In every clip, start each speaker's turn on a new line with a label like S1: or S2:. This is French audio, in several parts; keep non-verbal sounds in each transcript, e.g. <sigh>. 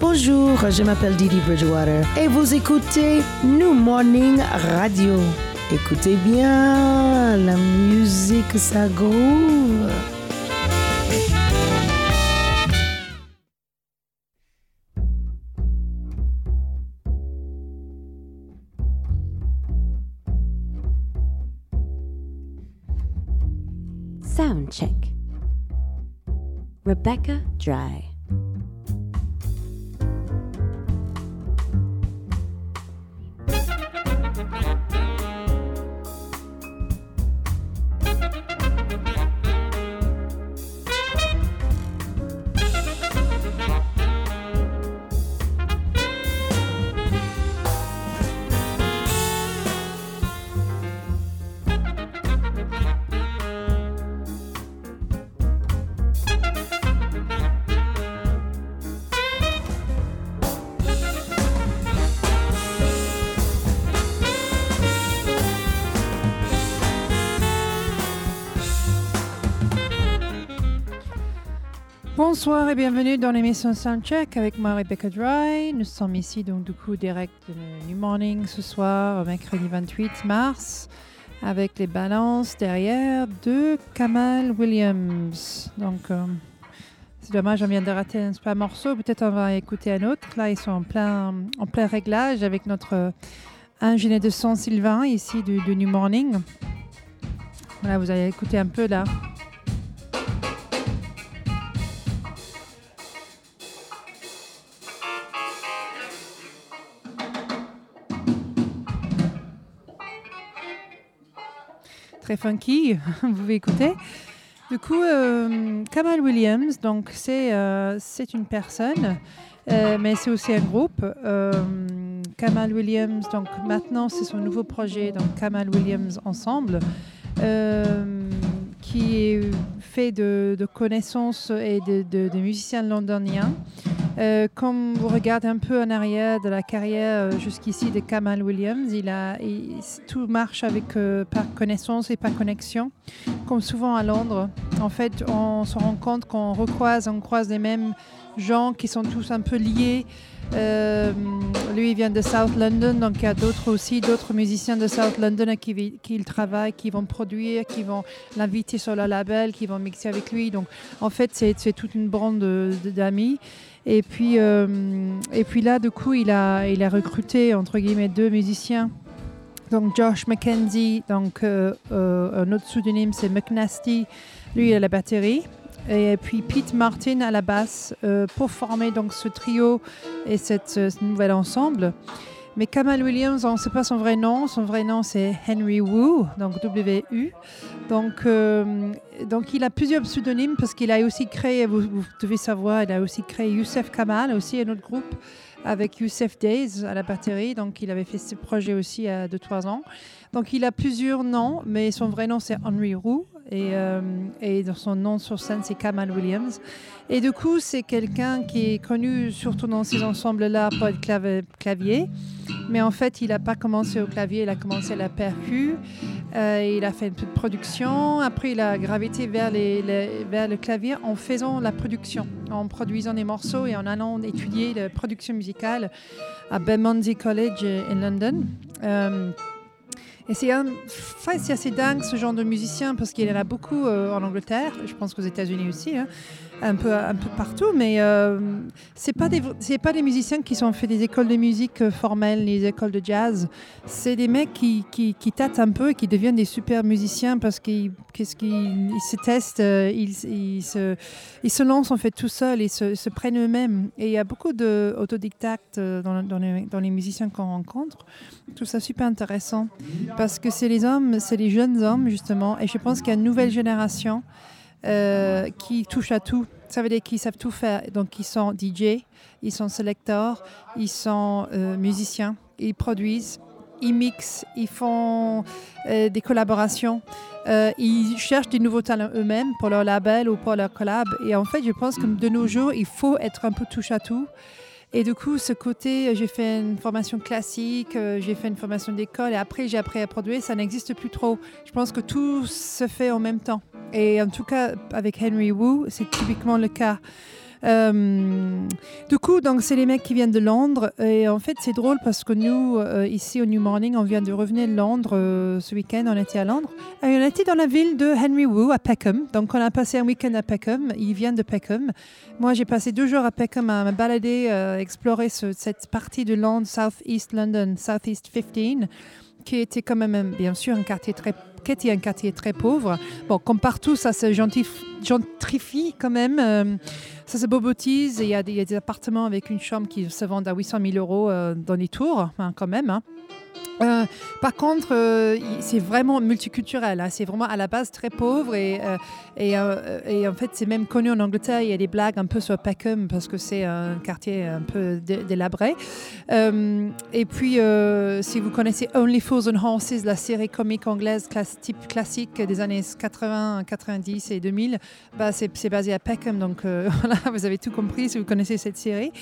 S1: Bonjour, je m'appelle Didi Bridgewater et vous écoutez New Morning Radio. Écoutez bien, la musique ça groove.
S2: Rebecca Dry.
S3: Bonsoir et bienvenue dans l'émission Soundcheck avec moi Rebecca Dry. Nous sommes ici donc du coup direct de New Morning ce soir, mercredi 28 mars, avec les balances derrière de Kamal Williams. Donc euh, c'est dommage, on vient de rater un super morceau. Peut-être on va écouter un autre. Là ils sont en plein, en plein réglage avec notre ingénieur de son Sylvain ici de New Morning. Voilà, vous allez écouter un peu là. Très funky, <laughs> vous pouvez écouter. Du coup, euh, Kamal Williams, donc c'est euh, une personne, euh, mais c'est aussi un groupe. Kamal Williams, donc maintenant c'est son nouveau projet, donc Kamal Williams Ensemble, qui est fait de, connaissances et de musiciens londoniens. Euh, comme vous regardez un peu en arrière de la carrière euh, jusqu'ici de Kamal Williams, tout marche euh, par connaissance et par connexion, comme souvent à Londres. En fait, on se rend compte qu'on recroise, on croise les mêmes gens qui sont tous un peu liés. Euh, lui, il vient de South London, donc il y a d'autres aussi, d'autres musiciens de South London à qui, qui il travaille, qui vont produire, qui vont l'inviter sur leur label, qui vont mixer avec lui. Donc, en fait, c'est toute une bande de- de- d'amis. Et puis, euh, et puis là, du coup, il a, il a recruté, entre guillemets, deux musiciens. Donc, Josh McKenzie, donc euh, euh, un autre pseudonyme, c'est McNasty. Lui, il a la batterie. Et puis Pete Martin à la basse pour former donc ce trio et cette, ce nouvel ensemble. Mais Kamal Williams, on ne sait pas son vrai nom. Son vrai nom, c'est Henry Wu, donc W-U. Donc, euh, donc, il a plusieurs pseudonymes parce qu'il a aussi créé, vous, devez savoir, il a aussi créé Youssef Kamal, aussi un autre groupe, avec Youssef Days à la batterie. Donc, il avait fait ce projet aussi à 2-3 ans. Donc, il a plusieurs noms, mais son vrai nom, c'est Henry Wu. Et, euh, et son nom sur scène, c'est Kamal Williams. Et du coup, c'est quelqu'un qui est connu surtout dans ces ensembles-là pour clave- clavier. Mais en fait, il n'a pas commencé au clavier, il a commencé à la percu. Euh, il a fait un peu de production. Après, il a gravité vers, le clavier en faisant la production, en produisant des morceaux et en allant étudier la production musicale à Bermondsey College in London. Euh, et c'est assez dingue ce genre de musicien parce qu'il y en a beaucoup euh, en Angleterre, je pense qu'aux États-Unis aussi, hein, un, peu, un peu partout, mais euh, c'est pas des pas des musiciens qui sont fait des écoles de musique euh, formelles, les écoles de jazz. C'est des mecs qui, qui, tâtent un peu et qui deviennent des super musiciens parce qu'ils qu'est-ce qu'ils ils se testent, euh, ils, ils se ils se lancent en fait tout seuls, ils se, prennent eux-mêmes. Et il y a beaucoup d'autodidactes euh, dans, dans, les, dans les musiciens qu'on rencontre. Je trouve ça super intéressant parce que c'est les hommes, c'est les jeunes hommes justement, et je pense qu'il y a une nouvelle génération euh, qui touche à tout. Ça veut dire qu'ils savent tout faire. Donc ils sont DJ, ils sont selecteurs, ils sont euh, musiciens, ils produisent, ils mixent, ils font euh, des collaborations. Ils cherchent des nouveaux talents eux-mêmes pour leur label ou pour leur collab. Et en fait, je pense que de nos jours, il faut être un peu touche à tout. Et du coup, ce côté, j'ai fait une formation classique, j'ai fait une formation d'école et après j'ai appris à produire, ça n'existe plus trop. Je pense que tout se fait en même temps. Et en tout cas, avec Henry Wu, c'est typiquement le cas. Euh, du coup, donc c'est les mecs qui viennent de Londres et en fait c'est drôle parce que nous euh, ici au New Morning, on vient de revenir de Londres euh, ce week-end. On était à Londres et on était dans la ville de Henry Wu à Peckham. Donc on a passé un week-end à Peckham. Il vient de Peckham. Moi j'ai passé deux jours à Peckham à me balader, euh, explorer ce- cette partie de Londres, South East London, South East 15 qui était quand même, bien sûr, un quartier très qui était un quartier très pauvre. Bon, comme partout, ça se gentrifie quand même. euh, ça se bobotise. Il y, a des- il y a appartements avec une chambre qui se vendent à 800 000 euros euh, dans les tours, quand même. hein. Euh, par contre, euh, c'est vraiment multiculturel. hein. C'est vraiment à la base très pauvre et, euh, et, en fait, c'est même connu en Angleterre. Il y a des blagues un peu sur Peckham parce que c'est un quartier un peu dé- délabré. Et puis, si vous connaissez Only Fools and Horses, la série comique anglaise type classique des années 80, 90 et 2000, bah, c'est basé à Peckham. Donc <laughs> voilà, vous avez tout compris si vous connaissez cette série.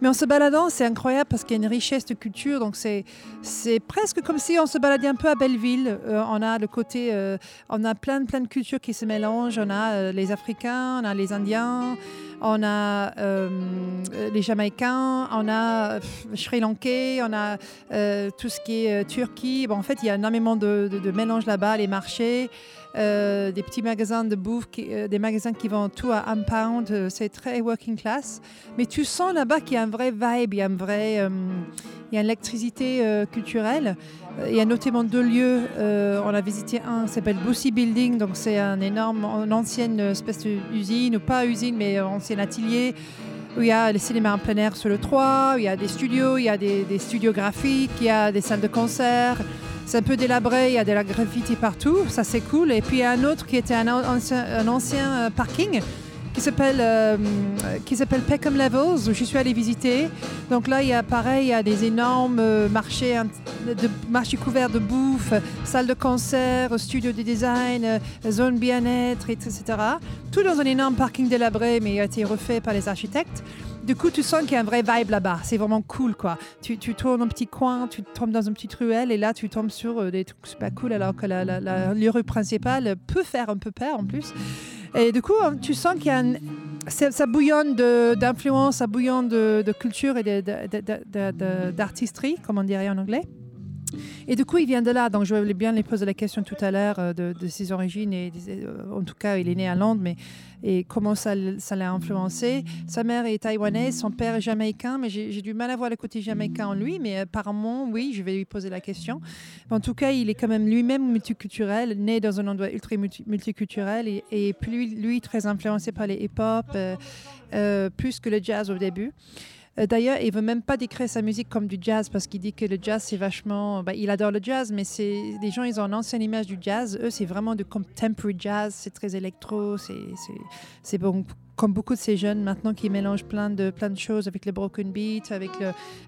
S3: Mais en se baladant, c'est incroyable parce qu'il y a une richesse de culture. Donc c'est c'est presque comme si on se baladait un peu à Belleville. Euh, on a le côté, euh, on a plein, plein de cultures qui se mélangent. On a euh, les Africains, on a les Indiens, on a les Jamaïcains, on a Sri Lankais, on a tout ce qui est Turquie. Bon, en fait, il y a énormément de, de, de mélange là-bas, les marchés. Euh, des petits magasins de bouffe, euh, des magasins qui vendent tout à un pound, euh, c'est très working class. Mais tu sens là-bas qu'il y a un vrai vibe, il y a un vrai, il y a une électricité culturelle. Il y a notamment deux lieux. on a visité un s'appelle Bossy Building, donc c'est un énorme, une ancienne espèce d'usine, ou pas usine, mais ancien atelier où il y a le cinéma en plein air sur le 3, où il y a des studios, il y a des, des studios graphiques, il y a des salles de concert. C'est un peu délabré, il y a de la graffiti partout, ça c'est cool. Et puis il y a un autre qui était un ancien, euh, parking qui s'appelle euh, qui s'appelle Peckham Levels où je suis allée visiter. Donc là il y a pareil, il y a des énormes euh, marchés marchés couverts de bouffe, salles de concert, studio de design, zone bien-être, etc. Tout dans un énorme parking délabré mais il a été refait par les architectes. Du coup, tu sens qu'il y a un vrai vibe là-bas. C'est vraiment cool, quoi. Tu, tu tournes un petit coin, tu tombes dans une petite ruelle et là, tu tombes sur euh, des trucs super cool alors que la, la, rue principale peut faire un peu peur en plus. Et du coup, hein, tu sens qu'il y a un- ça, bouillonne d'influence, ça bouillonne de, de culture et d'artisterie, comme on dirait en anglais. Et du coup, il vient de là. Donc, je voulais bien lui poser la question tout à l'heure euh, de, ses origines. Et euh, en tout cas, il est né à Londres, mais et comment ça, l'a influencé. Sa mère est taïwanaise, son père est jamaïcain, mais j'ai du mal à voir le côté jamaïcain en lui. Mais apparemment, oui, je vais lui poser la question. En tout cas, il est quand même lui-même multiculturel, né dans un endroit ultra multi- multiculturel et, puis lui, très influencé par les hip-hop, euh, plus que le jazz au début. Euh, D'ailleurs, il veut même pas décrire sa musique comme du jazz parce qu'il dit que le jazz c'est vachement. bah, il adore le jazz, mais c'est les gens ils ont une ancienne image du jazz. Eux, c'est vraiment du contemporary jazz. C'est très électro. C'est bon. Comme beaucoup de ces jeunes maintenant qui mélangent plein de, plein de choses avec le broken beat, avec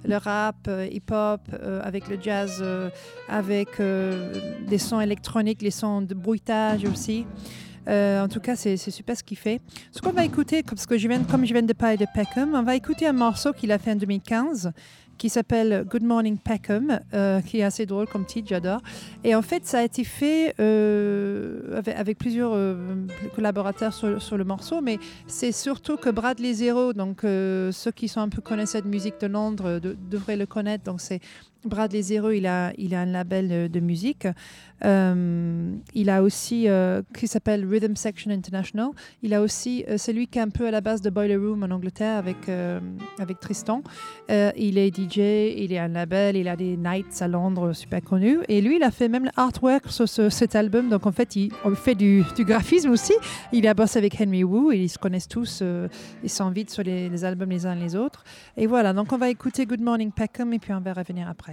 S3: le, rap, euh, hip-hop, euh, avec le jazz, avec des sons électroniques, les sons de bruitage aussi. Euh, en tout cas, c'est super ce qu'il fait. Ce qu'on va écouter, parce que je viens, comme je viens de parler de Peckham, on va écouter un morceau qu'il a fait en 2015 qui s'appelle Good Morning Peckham, euh, qui est assez drôle comme titre, j'adore. Et en fait, ça a été fait euh, avec, plusieurs collaborateurs sur, le morceau, mais c'est surtout que Bradley Zero, donc ceux qui sont un peu connaisseurs de musique de Londres de- devraient le connaître. Donc c'est Bradley Zero, il a, il a un label de, musique. Euh, il a aussi, euh, qui s'appelle Rhythm Section International. Il a aussi, euh, c'est lui qui est un peu à la base de Boiler Room en Angleterre avec, avec Tristan. Il est DJ, il est un label, il a des nights à Londres super connus. Et lui, il a fait même l'artwork sur ce- cet album. Donc en fait, il, fait du, du graphisme aussi. Il a bossé avec Henry Wu ils se connaissent tous. ils s'invitent sur les, les albums les uns les autres. Et voilà, donc on va écouter Good Morning Peckham et puis on va revenir après.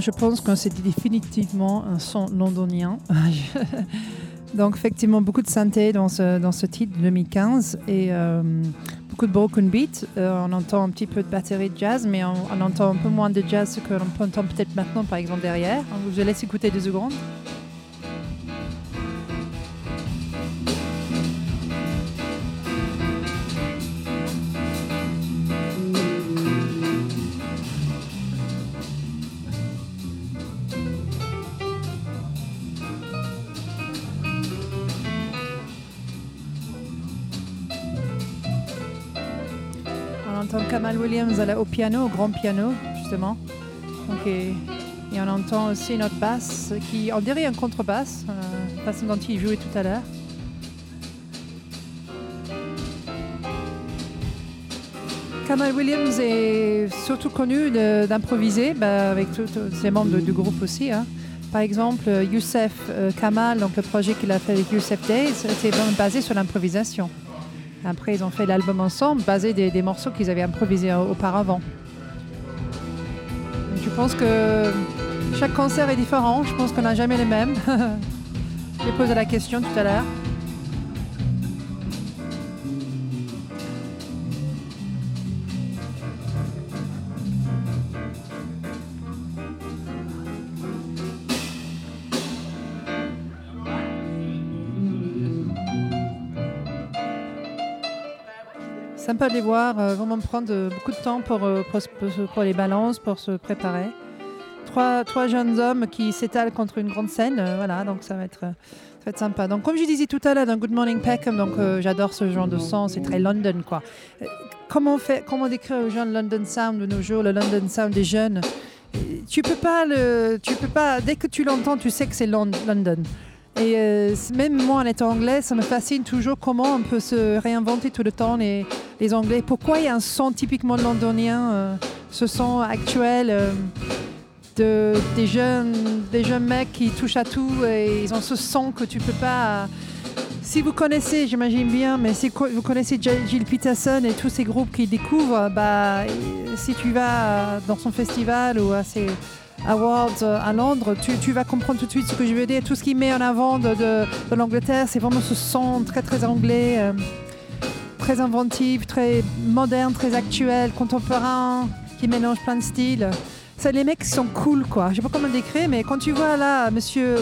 S3: Je pense que c'est définitivement un son londonien. <laughs> Donc, effectivement, beaucoup de synthé dans ce, dans ce titre 2015 et euh, beaucoup de broken beat. Euh, on entend un petit peu de batterie de jazz, mais on, on entend un peu moins de jazz que l'on entend peut-être maintenant, par exemple, derrière. Je laisse écouter deux secondes. Williams au piano, au grand piano, justement. Donc, et, on entend aussi notre basse, qui, on dirait un contrebasse, euh, la façon dont il jouait tout à l'heure. Kamal Williams est surtout connu d'improviser, bah, avec tous ses membres du groupe aussi. hein. Par exemple, Youssef euh, Kamal, donc le projet qu'il a fait avec Youssef Days, c'est vraiment basé sur l'improvisation. Après, ils ont fait l'album ensemble, basé des, des morceaux qu'ils avaient improvisés euh, auparavant. Je pense que chaque concert est différent. Je pense qu'on n'a jamais les mêmes. <laughs> J'ai posé la question tout à l'heure. Sympa de les voir, euh, vraiment prendre euh, beaucoup de temps pour, euh, pour, les balances, pour se préparer. Trois, jeunes hommes qui s'étalent contre une grande scène, euh, voilà, donc ça va être, ça va être sympa. Donc comme je disais tout à l'heure dans Good Morning Peckham, donc j'adore ce genre de son, c'est très London quoi. Comment fait, comment décrire aux gens le London Sound de nos jours, le London Sound des jeunes? Tu peux pas le, tu peux pas, dès que tu l'entends, tu sais que c'est Lon- London. Et euh, même moi en étant anglais, ça me fascine toujours comment on peut se réinventer tout le temps les, les Anglais. Pourquoi il y a un son typiquement londonien, euh, ce son actuel euh, de, des, jeunes, des jeunes mecs qui touchent à tout et ils ont ce son que tu peux pas. si vous connaissez, j'imagine bien, mais si vous connaissez J- Gilles Peterson et tous ces groupes qu'il découvre, bah, si tu vas dans son festival ou à ses awards euh, à Londres, tu, tu vas comprendre tout de suite ce que je veux dire. Tout ce qu'il met en avant de, de- l'Angleterre, c'est vraiment ce son très très anglais. euh, très inventif, très moderne, très actuel, contemporain, qui mélange plein de styles. Les mecs sont cool, quoi. Je sais pas comment le décrire, mais quand tu vois là, monsieur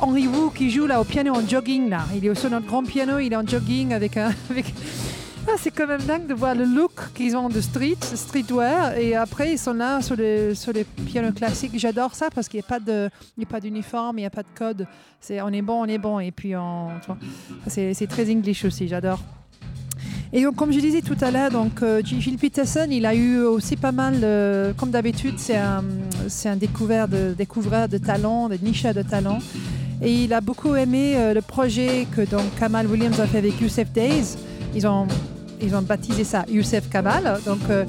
S3: Henry Wu qui joue là au piano en jogging, là, il est sur notre grand piano, il est en jogging avec un. <laughs> Avec... C'est quand même dingue de voir le look qu'ils ont de street, streetwear, et après ils sont là sur les, sur les pianos classiques. J'adore ça parce qu'il n'y a pas d'uniforme, il n'y a pas de code. C'est, on est bon, on est bon, et puis c'est, très English aussi. J'adore. Et donc, comme je disais tout à l'heure, donc euh, Gilles Peterson, il a eu aussi pas mal, euh, comme d'habitude, c'est un, un découvert de, découvreur de talents, de nicheur de talents. Et il a beaucoup aimé euh, le projet que donc Kamal Williams a fait avec Youssef Days. Ils ont, ils ont baptisé ça Youssef Kamal. Donc, euh,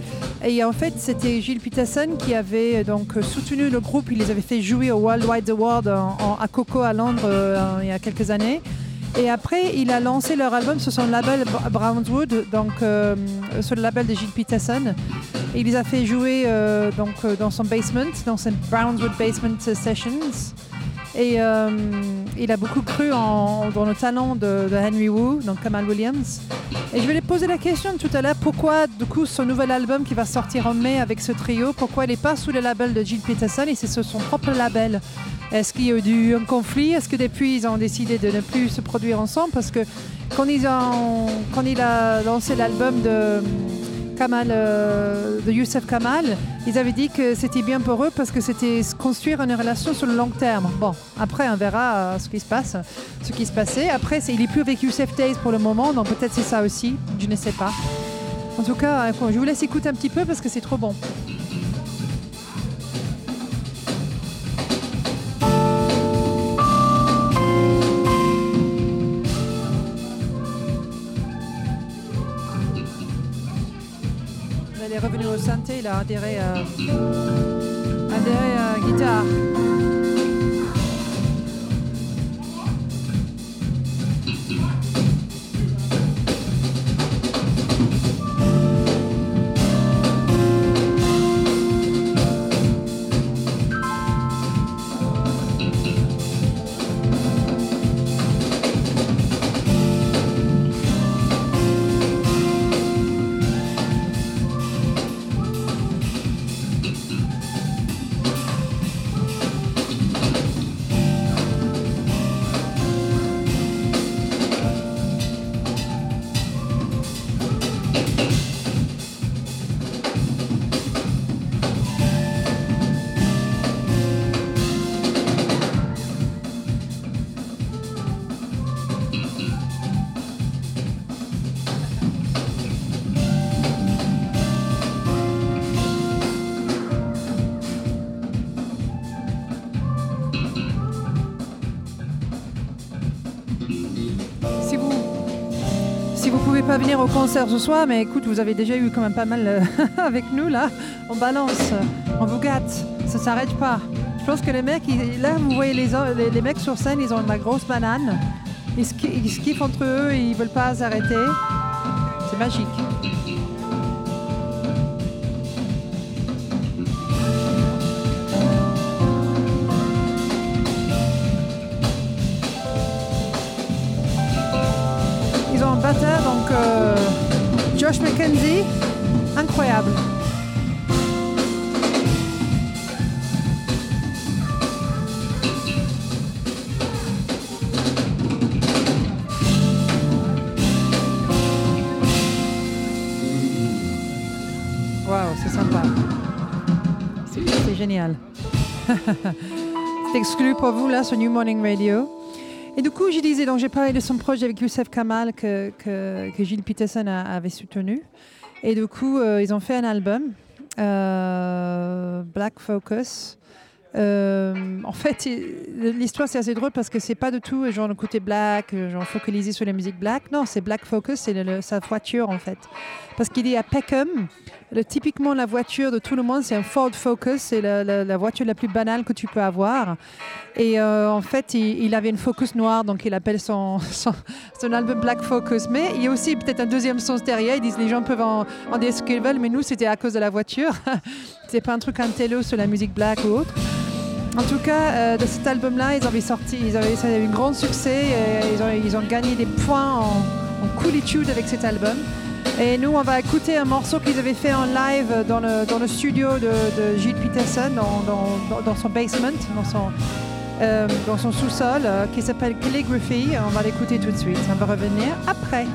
S3: et en fait, c'était Gilles Peterson qui avait euh, donc soutenu le groupe. Il les avait fait jouer au World Wide Award à Coco à Londres euh, il y a quelques années. Et après, il a lancé leur album sur son label Br- Brownswood, donc sur le label de Gilles Peterson. Et il les a fait jouer donc dans son basement, dans son Brownswood Basement Sessions. Et euh, il a beaucoup cru dans le talent de, Henry Wu, donc Kamal Williams. Et je vais lui poser la question tout à l'heure, pourquoi du coup son nouvel album qui va sortir en mai avec ce trio, pourquoi il n'est pas sous le label de Gilles Peterson et c'est son propre label? Est-ce qu'il y a eu un conflit? Est-ce que depuis ils ont décidé de ne plus se produire ensemble? Parce que quand, ils ont, quand il a lancé l'album de Kamal, euh, de Youssef Kamal, ils avaient dit que c'était bien pour eux parce que c'était construire une relation sur le long terme. Bon, après on verra euh, ce qui se passe, ce qui se passait. Après, il est plus avec Youssef Days pour le moment, donc peut-être c'est ça aussi, je ne sais pas. En tout cas, euh, je vous laisse écouter un petit peu parce que c'est trop bon. Est revenue au synthé, il a adhéré à, adhéré à guitare. Concert ce soir, mais écoute, vous avez déjà eu quand même pas mal euh, <laughs> avec nous là. On balance, on vous gâte, ça s'arrête pas. Je pense que les mecs, là vous voyez les, les, les mecs sur scène, ils ont la grosse banane. Ils, ils entre eux, ils veulent pas s'arrêter. C'est magique. Josh McKenzie, incroyable. Waouh, c'est sympa. C'est génial. <laughs> c'est exclu pour vous là sur New Morning Radio? Et du coup, je disais, donc j'ai parlé de son projet avec Youssef Kamal que, que, Gilles Peterson avait soutenu. Et du coup, euh, ils ont fait un album, euh, Black Focus. Euh, en fait, l'histoire c'est assez drôle parce que c'est pas du tout genre le côté black, genre focalisé sur la musique black. Non, c'est Black Focus, c'est sa voiture en fait. Parce qu'il est à Peckham. Typiquement, la voiture de tout le monde, c'est un Ford Focus. C'est la, voiture la plus banale que tu peux avoir. Et euh, en fait, il, avait une Focus noire, donc il appelle <laughs> son, son, album Black Focus. Mais il y a aussi peut-être un deuxième sens derrière. Ils disent les gens peuvent en, en dire ce qu'ils veulent, mais nous, c'était à cause de la voiture. <laughs> c'est pas un truc intello sur la musique black ou autre. En tout cas, euh, de cet album-là, ils avaient sorti, ils avaient, ça a eu un grand succès. ont, ils ont gagné des points en, en coolitude avec cet album. Et nous, on va écouter un morceau qu'ils avaient fait en live dans le, dans le studio de, de Gilles Peterson, dans, dans- dans- son basement, dans son, euh, son sous-sol, euh, qui s'appelle Calligraphy. On va l'écouter tout de suite. On va revenir après.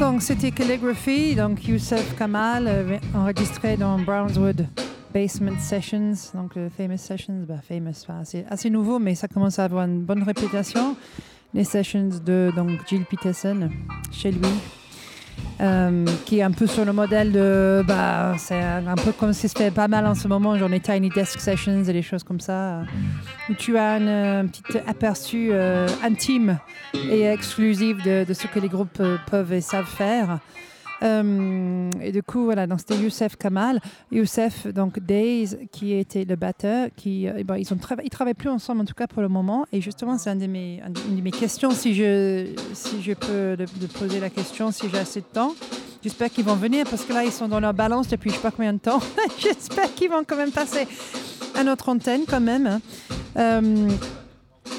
S3: Donc c'était Calligraphy, donc Youssef Kamal, euh, enregistré dans Brownswood Basement Sessions, donc le Famous Sessions, bah, famous, c'est assez nouveau, mais ça commence à avoir une bonne réputation. Les sessions de donc Jill Peterson chez lui, euh, qui est un peu sur le modèle de, bah, c'est un peu comme se fait pas mal en ce moment, genre les Tiny Desk Sessions et des choses comme ça, où tu as un, euh, petit aperçu euh, intime et exclusif de, ce que les groupes euh, peuvent et savent faire. Euh, et du coup, voilà, c'était Youssef Kamal. Youssef, donc Days, qui était le batteur, euh, ben, ils, ils travaillent plus ensemble en tout cas pour le moment. Et justement, c'est une de mes questions, si je, peux poser la question, si j'ai assez de temps. J'espère qu'ils vont venir parce que là, ils sont dans leur balance depuis je sais pas combien de temps. <laughs> J'espère qu'ils vont quand même passer à notre antenne quand même. hein. Euh,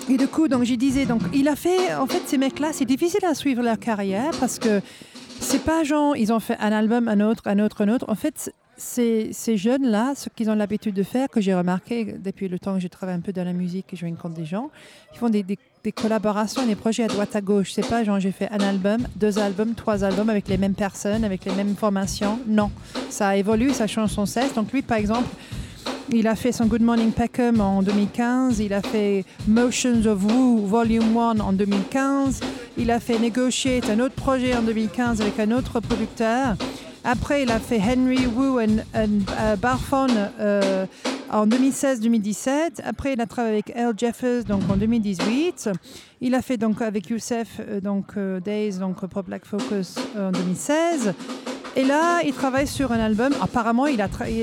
S3: et du coup, donc, je disais, donc, il a fait, en fait, ces mecs-là, c'est difficile à suivre leur carrière parce que c'est pas genre, ils ont fait un album, un autre, un autre, un autre. En fait, ces jeunes-là, ce qu'ils ont l'habitude de faire, que j'ai remarqué depuis le temps que je travaille un peu dans la musique et je rencontre des gens, ils font des collaborations, des projets à droite à gauche. C'est pas genre j'ai fait un album, deux albums, trois albums avec les mêmes personnes, avec les mêmes formations. Non, ça évolue, ça change sans cesse. Donc lui, par exemple, il a fait son Good Morning Peckham en 2015. Il a fait Motions of Woo Volume 1 en 2015. Il a fait Negotiate, un autre projet en 2015 avec un autre producteur. Après, il a fait Henry Wu and, euh, Barphone euh, en 2016-2017. Après, il a travaillé avec Al Jeffers donc en 2018. Il a fait donc avec Youssef euh, donc Days donc pour Black Focus en 2016. Et là, il travaille sur un album. Apparemment,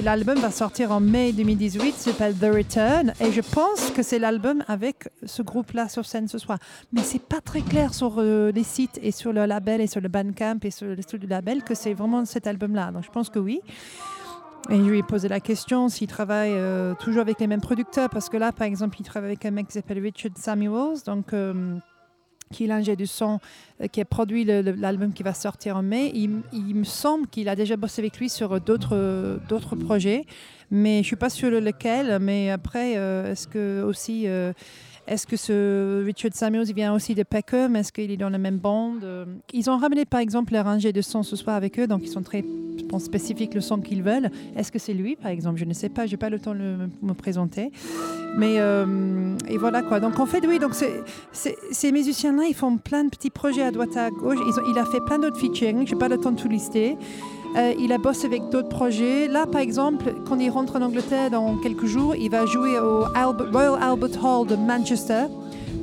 S3: l'album va sortir en mai 2018. s'appelle The Return. Et je pense que c'est l'album avec ce groupe-là sur scène ce soir. Mais c'est pas très clair sur euh, les sites et sur le label et sur le Bandcamp et sur le studio label que c'est vraiment cet album-là. Donc je pense que oui. Et je lui ai posé la question s'il travaille euh, toujours avec les mêmes producteurs. Parce que là, par exemple, il travaille avec un mec qui s'appelle Richard Samuels. Donc. euh, qui est du son, euh, qui a produit l'album qui va sortir en mai. Il, me semble qu'il a déjà bossé avec lui sur d'autres euh, projets, mais je suis pas sûre lequel. Mais après, euh, est-ce que aussi, est-ce que ce Richard Samuels vient aussi de Peckham? Est-ce qu'il est dans la même bande? Euh, Ils ont ramené par exemple leur ingé de son ce soir avec eux, donc ils sont très je spécifiques le son qu'ils veulent. Est-ce que c'est lui, par exemple? Je ne sais pas. J'ai pas le temps de me présenter. Mais euh, et voilà quoi. Donc en fait, oui. Donc c'est c'est- ces musiciens-là, ils font plein de petits projets à droite à gauche. Il a fait plein d'autres featuring. J'ai pas le temps de tout lister. Euh, il a bossé avec d'autres projets. Là, par exemple, quand il rentre en Angleterre dans quelques jours, il va jouer au Royal Albert Hall de Manchester.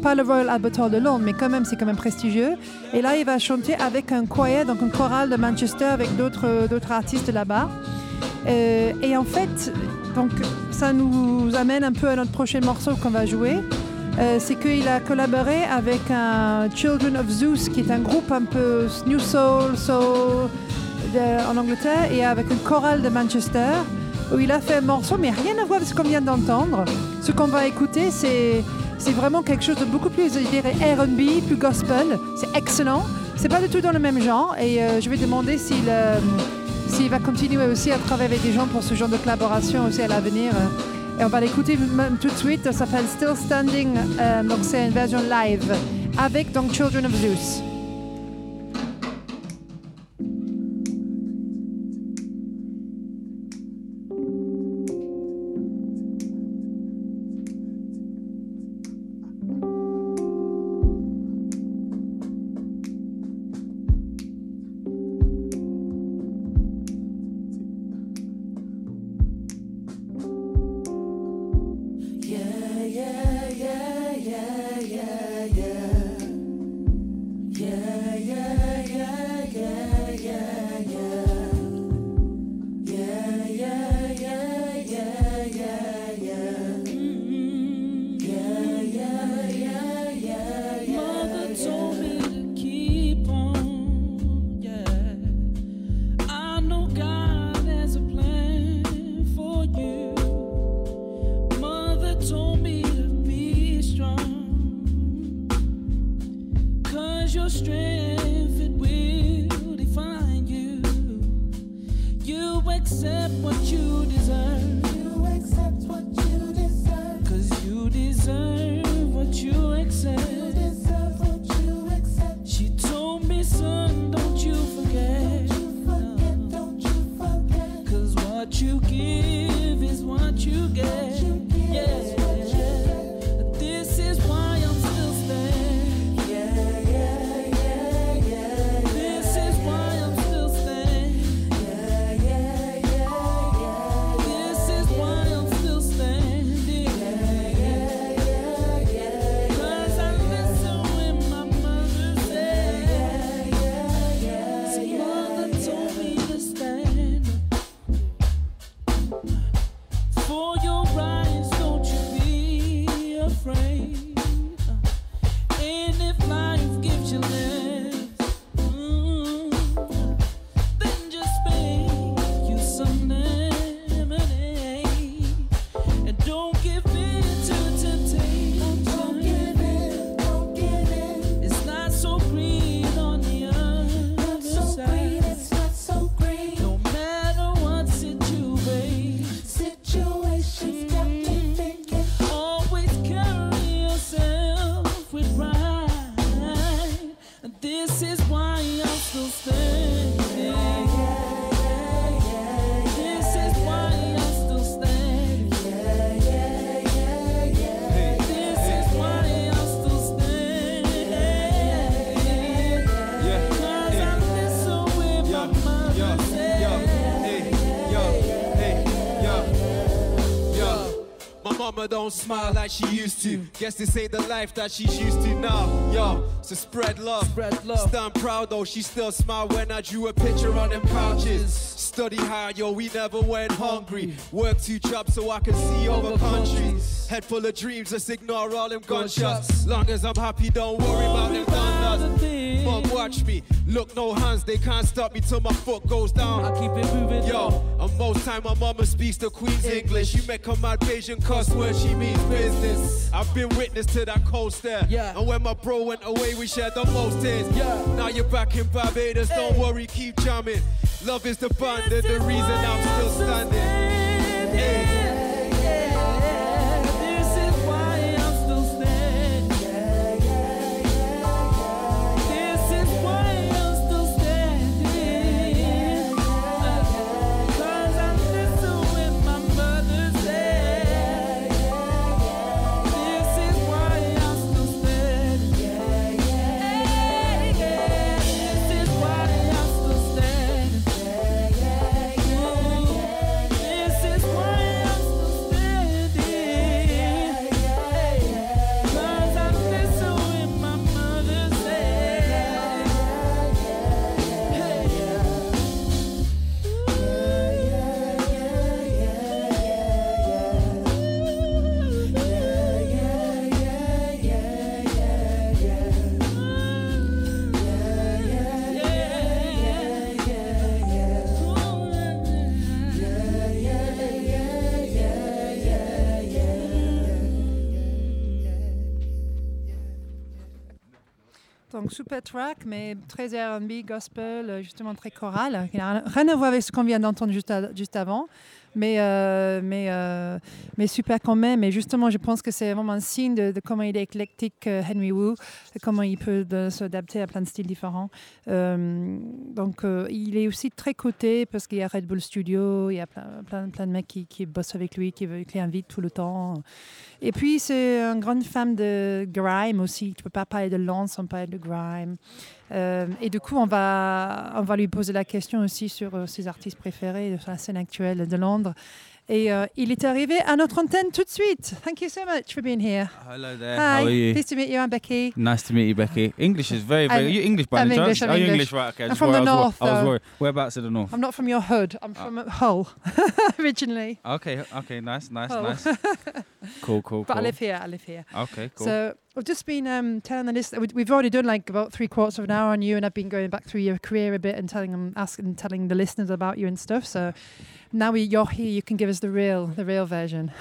S3: Pas le Royal Albert Hall de Londres, mais quand même, c'est quand même prestigieux. Et là, il va chanter avec un choir, donc un choral de Manchester avec d'autres d'autres artistes là-bas. Euh, et en fait, donc, ça nous amène un peu à notre prochain morceau qu'on va jouer. Euh, c'est qu'il a collaboré avec un Children of Zeus, qui est un groupe un peu New Soul, Soul en Angleterre, et avec un choral de Manchester, où il a fait un morceau, mais rien à voir avec ce qu'on vient d'entendre. Ce qu'on va écouter, c'est c'est vraiment quelque chose de beaucoup plus, je dirais, R&B, plus gospel. C'est excellent. C'est pas du tout dans le même genre, et euh, je vais demander s'il euh, s'il va continuer aussi à travailler avec des gens pour ce genre de collaboration aussi à l'avenir. Et on va l'écouter tout de suite. Ça s'appelle Still Standing. euh, donc c'est une version live avec donc Children of Zeus.
S4: And if life gives you
S5: less mama don't smile like she used to. Guess this ain't the life that she's used to now. Yo, so spread love.
S4: Spread love.
S5: Stand proud though, she still smile when I drew a picture on them couches. Study hard, yo, we never went hungry. Work two jobs so I can see over countries. Head full of dreams, just ignore all them gunshots. Long as I'm happy, don't worry about them gunners. Mom, watch me. Look, no hands, they can't stop me till my foot goes down.
S4: I keep it moving.
S5: Yo, and most time my mama speaks the Queen's English. You make a mad Bayesian cuss word, she means business. I've been witness to that coast there.
S4: Yeah.
S5: And when my bro went away, we shared the most tears.
S4: Yeah.
S5: Now you're back in Barbados, don't worry, keep jamming. Love is the bond, and the reason I'm still standing. Hey.
S3: Track, mais très R&B, gospel, euh, justement très choral, qui n'a rien à voir avec ce qu'on vient d'entendre juste, juste avant, mais, euh, mais, euh, mais super quand même. Et justement, je pense que c'est vraiment un signe de, comment il est éclectique, euh, Henry Wu, comment il peut s'adapter à plein de styles différents. Donc il est aussi très coté parce qu'il y a Red Bull Studio, il y a plein, plein, plein de mecs qui, qui bossent avec lui, qui, qui l'invitent tout le temps. Et puis, c'est une grande fan de grime aussi. Tu peux pas parler de Lance sans parler de grime. Euh, et du coup, on va, on va lui poser la question aussi sur euh, ses artistes préférés sur la scène actuelle de Londres. Et euh, il est arrivé à notre antenne tout de suite. Thank you so much for being here.
S6: Hello there.
S3: Hi,
S6: How are you?
S3: pleased to meet you. I'm Becky.
S6: Nice to meet you, Becky. English is very, very.
S3: I'm-
S6: are you English by
S3: I'm
S6: any
S3: English,
S6: chance?
S3: I'm
S6: Are you
S3: English.
S6: English? Right. Okay. I
S3: I'm from
S6: worried-
S3: the
S6: I was,
S3: north,
S6: I was worried. Whereabouts in the north?
S3: I'm not from your hood. I'm from Hull <laughs> originally.
S6: Okay. Okay. Nice. Nice.
S3: Hull.
S6: Nice. <laughs> cool. Cool.
S3: But I
S6: cool.
S3: live here. I live here.
S6: Okay. Cool.
S3: So I've just been um, telling the listeners. we- We've already done like about three quarters of an hour on you, and I've been going back through your career a bit and telling them, asking, and telling the listeners about you and stuff. So now we, you're here, you can give us the real, the real version.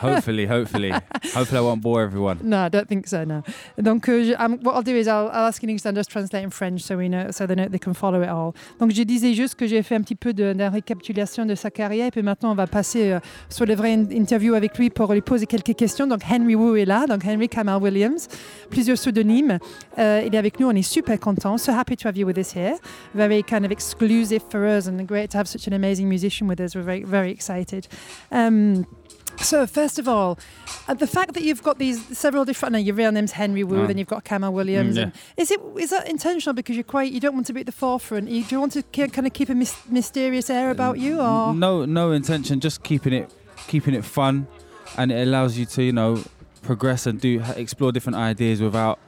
S6: hopefully, hopefully, <laughs> hopefully, I won't bore everyone.
S3: No, I don't think so. No. Donc, euh, je- um, what I'll do is I'll, I'll ask English and just translate in French so we know, so they know they can follow it all. Donc, je disais juste que j'ai fait un petit peu de, récapitulation de sa carrière, et puis maintenant on va passer euh, sur les vraies in- interviews avec lui pour lui poser quelques questions. Donc, Henry Wu est là, donc Henry Kamal Williams, plusieurs pseudonymes. Euh, il est avec nous, on est super content. So happy to have you with us here. Very kind of exclusive for us, and great to have such an amazing musician with us. We're very, very excited. Um, so first of all, uh, the fact that you've got these several different, no, your real name's Henry Wu,
S6: Ah.
S3: then you've got Kamal Williams.
S6: Mm, yeah.
S3: and is it is that intentional because you're quite you don't want to be at the forefront? You, do you want to ki- kind of keep a mys- mysterious air about you, or
S6: No, no intention. Just keeping it, keeping it fun, and it allows you to, you know, progress and do explore different ideas without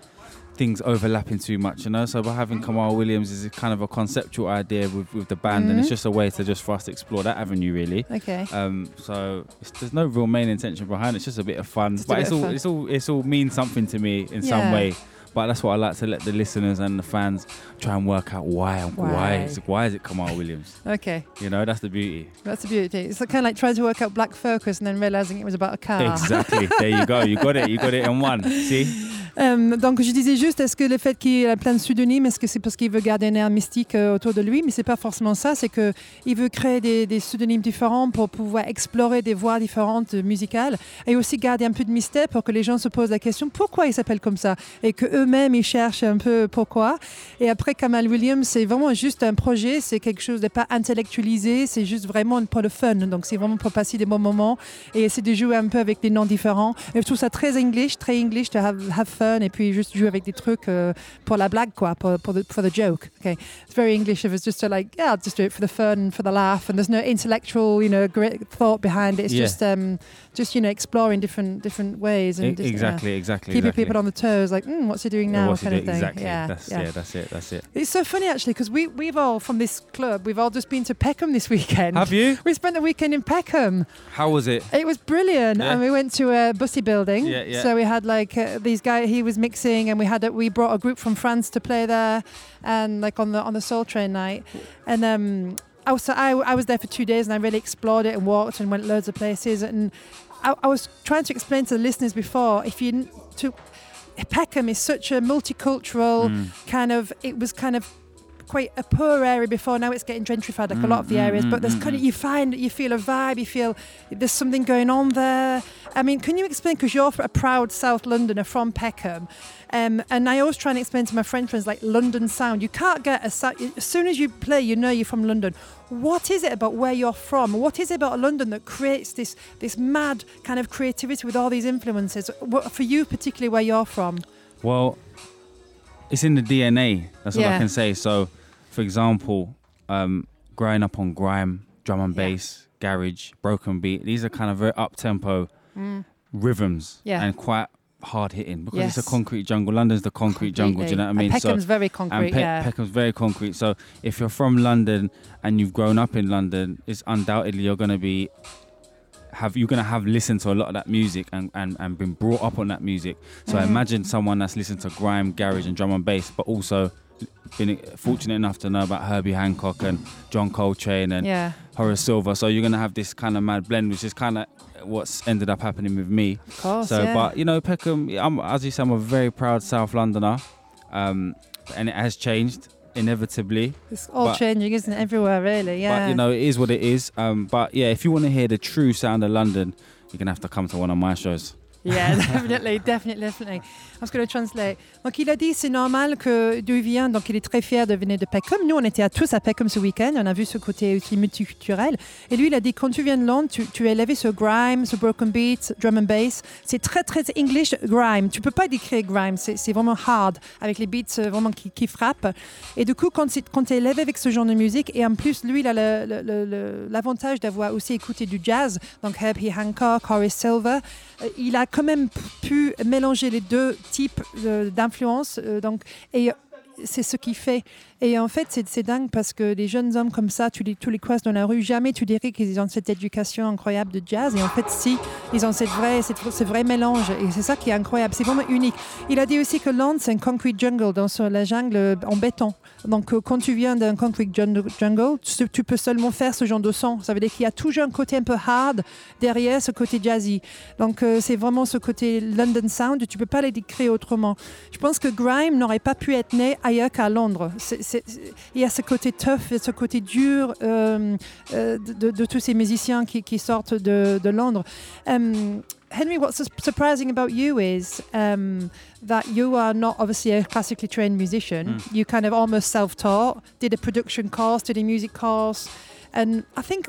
S6: things overlapping too much. You know, so by having Kamal Williams is kind of a conceptual idea with, with the band, and it's
S3: Mhm.
S6: just a way to just for us to explore that avenue, really.
S3: okay?
S6: Um, so it's, there's no real main intention behind it. It's just a bit of fun.
S3: Just
S6: but it's all
S3: fun.
S6: it's all it's all means something to me in
S3: Yeah.
S6: some way. But that's what I like to let the listeners and the fans try and work out why why
S3: Why.
S6: why is, why is it Kamal Williams?
S3: Okay,
S6: You know, that's the beauty.
S3: that's the beauty. It's kind of like trying to work out Black Focus and then realizing it was about a car.
S6: Exactly. there you go. You got it. You got it in one. See? <laughs>
S3: Euh, donc je disais juste, est-ce que le fait qu'il ait plein de pseudonymes, est-ce que c'est parce qu'il veut garder un air mystique euh, autour de lui? Mais c'est pas forcément ça, c'est que il veut créer des, des pseudonymes différents pour pouvoir explorer des voies différentes euh, musicales et aussi garder un peu de mystère pour que les gens se posent la question pourquoi il s'appelle comme ça? Et que eux-mêmes ils cherchent un peu pourquoi. Et après Kamal Williams, c'est vraiment juste un projet, c'est quelque chose de pas intellectualisé, c'est juste vraiment pour le fun. Donc c'est vraiment pour passer des bons moments et essayer de jouer un peu avec des noms différents. Et je trouve ça très English, très English to have, have fun et puis juste jouer avec des trucs euh, pour la blague quoi, pour, pour, the, for the joke. Okay, it's very English if it's just to like yeah, I'll just do it for the fun, and for the laugh, and there's no intellectual you know great thought behind it. It's
S6: Yeah.
S3: just um just you know exploring different different ways and
S6: E-
S3: just, yeah,
S6: exactly, exactly.
S3: keeping
S6: exactly.
S3: people on the toes, like mm, what's he doing now,
S6: he
S3: kind of thing.
S6: Exactly.
S3: Yeah,
S6: That's
S3: yeah.
S6: yeah. That's it. That's it.
S3: It's so funny actually because we we've all from this club we've all just been to Peckham this weekend.
S6: Have you?
S3: We spent the weekend in Peckham.
S6: How was it?
S3: It was brilliant,
S6: Yeah.
S3: and we went to a bussy building.
S6: Yeah, yeah.
S3: So we had like uh, these guys. He was mixing, and we had a, we brought a group from France to play there, and like on the on the Soul Train night, and um. I was, I, I was there for two days and I really explored it and walked and went loads of places and I, I was trying to explain to the listeners before if you to Peckham is such a multicultural
S6: Mm.
S3: kind of it was kind of quite a poor area before now it's getting gentrified like a lot of the
S6: Mm, mm,
S3: areas but
S6: mm,
S3: there's
S6: mm,
S3: kind of
S6: mm.
S3: you find you feel a vibe you feel there's something going on there i mean can you explain because you're a proud south londoner from peckham um, and i always try and explain to my french friends like london sound you can't get a as soon as you play you know you're from london what is it about where you're from what is it about london that creates this this mad kind of creativity with all these influences what, for you particularly where you're from
S6: Well, it's in the DNA. That's all I can say. So, for example, um, growing up on grime, drum and
S3: Yeah.
S6: bass, garage, broken beat, these are kind of very up tempo rhythms
S3: Yeah.
S6: and quite hard hitting because it's a concrete jungle. London's the concrete jungle. Do you know what I
S3: And
S6: mean?
S3: Peckham's very concrete,
S6: and Pe-
S3: yeah.
S6: Peckham's very concrete. So if you're from London and you've grown up in London, it's undoubtedly you're gonna be have you're gonna have listened to a lot of that music and, and, and been brought up on that music. So
S3: Mm-hmm.
S6: imagine someone that's listened to grime, garage, and drum and bass, but also been fortunate enough to know about Herbie Hancock and John Coltrane and
S3: Yeah.
S6: Horace Silver. So you're gonna have this kind of mad blend, which is kind of what's ended up happening with me.
S3: Of course,
S6: So,
S3: yeah.
S6: but you know, Peckham, I'm, as you say, I'm a very proud South Londoner, um, and it has changed inevitably.
S3: It's all
S6: But-
S3: changing, isn't it? Everywhere, really. Yeah.
S6: But you know, it is what it is. Um, but yeah, if you want to hear the true sound of London, you're gonna have to come to one of my shows.
S3: Yeah, <laughs> definitely, definitely, definitely. I'm going to translate. Donc, il a dit c'est normal que d'où il vient, donc il est très fier de venir de Peckham. Nous, on était à tous à Peckham ce week-end, on a vu ce côté aussi multiculturel. Et lui, il a dit quand tu viens de Londres, tu, tu es élevé sur grime, sur broken beats, drum and bass. C'est très, très English grime. Tu peux pas décrire grime, c'est vraiment hard, avec les beats euh, vraiment qui, frappent. Et du coup, quand tu es élevé avec ce genre de musique, et en plus, lui, il a l'avantage d'avoir aussi écouté du jazz, donc Herbie Hancock, Horace Silver, il a quand même pu mélanger les deux types euh, d'influences. euh, et c'est ce qu'il fait. Et en fait, c'est dingue parce que des jeunes hommes comme ça, tu les, les croises dans la rue, jamais tu dirais qu'ils ont cette éducation incroyable de jazz. Et en fait, si, ils ont cette vraie, cette, ce vrai mélange. Et c'est ça qui est incroyable. C'est vraiment unique. Il a dit aussi que Londres, c'est un concrete jungle, dans la jungle en béton. Donc, euh, quand tu viens d'un concrete jun- jungle, tu, tu peux seulement faire ce genre de son. Ça veut dire qu'il y a toujours un côté un peu hard derrière ce côté jazzy. Donc, euh, c'est vraiment ce côté London Sound. Tu peux pas les décrire autrement. Je pense que Grime n'aurait pas pu être né ailleurs qu'à Londres. Il y a ce côté tough, et ce côté dur euh, euh, de, de- de tous ces musiciens qui, qui sortent de, de Londres. Um, Henry, what's surprising about you is um, that you are not obviously a classically trained musician. You kind of almost self-taught, did a production course, did a music course, and I think.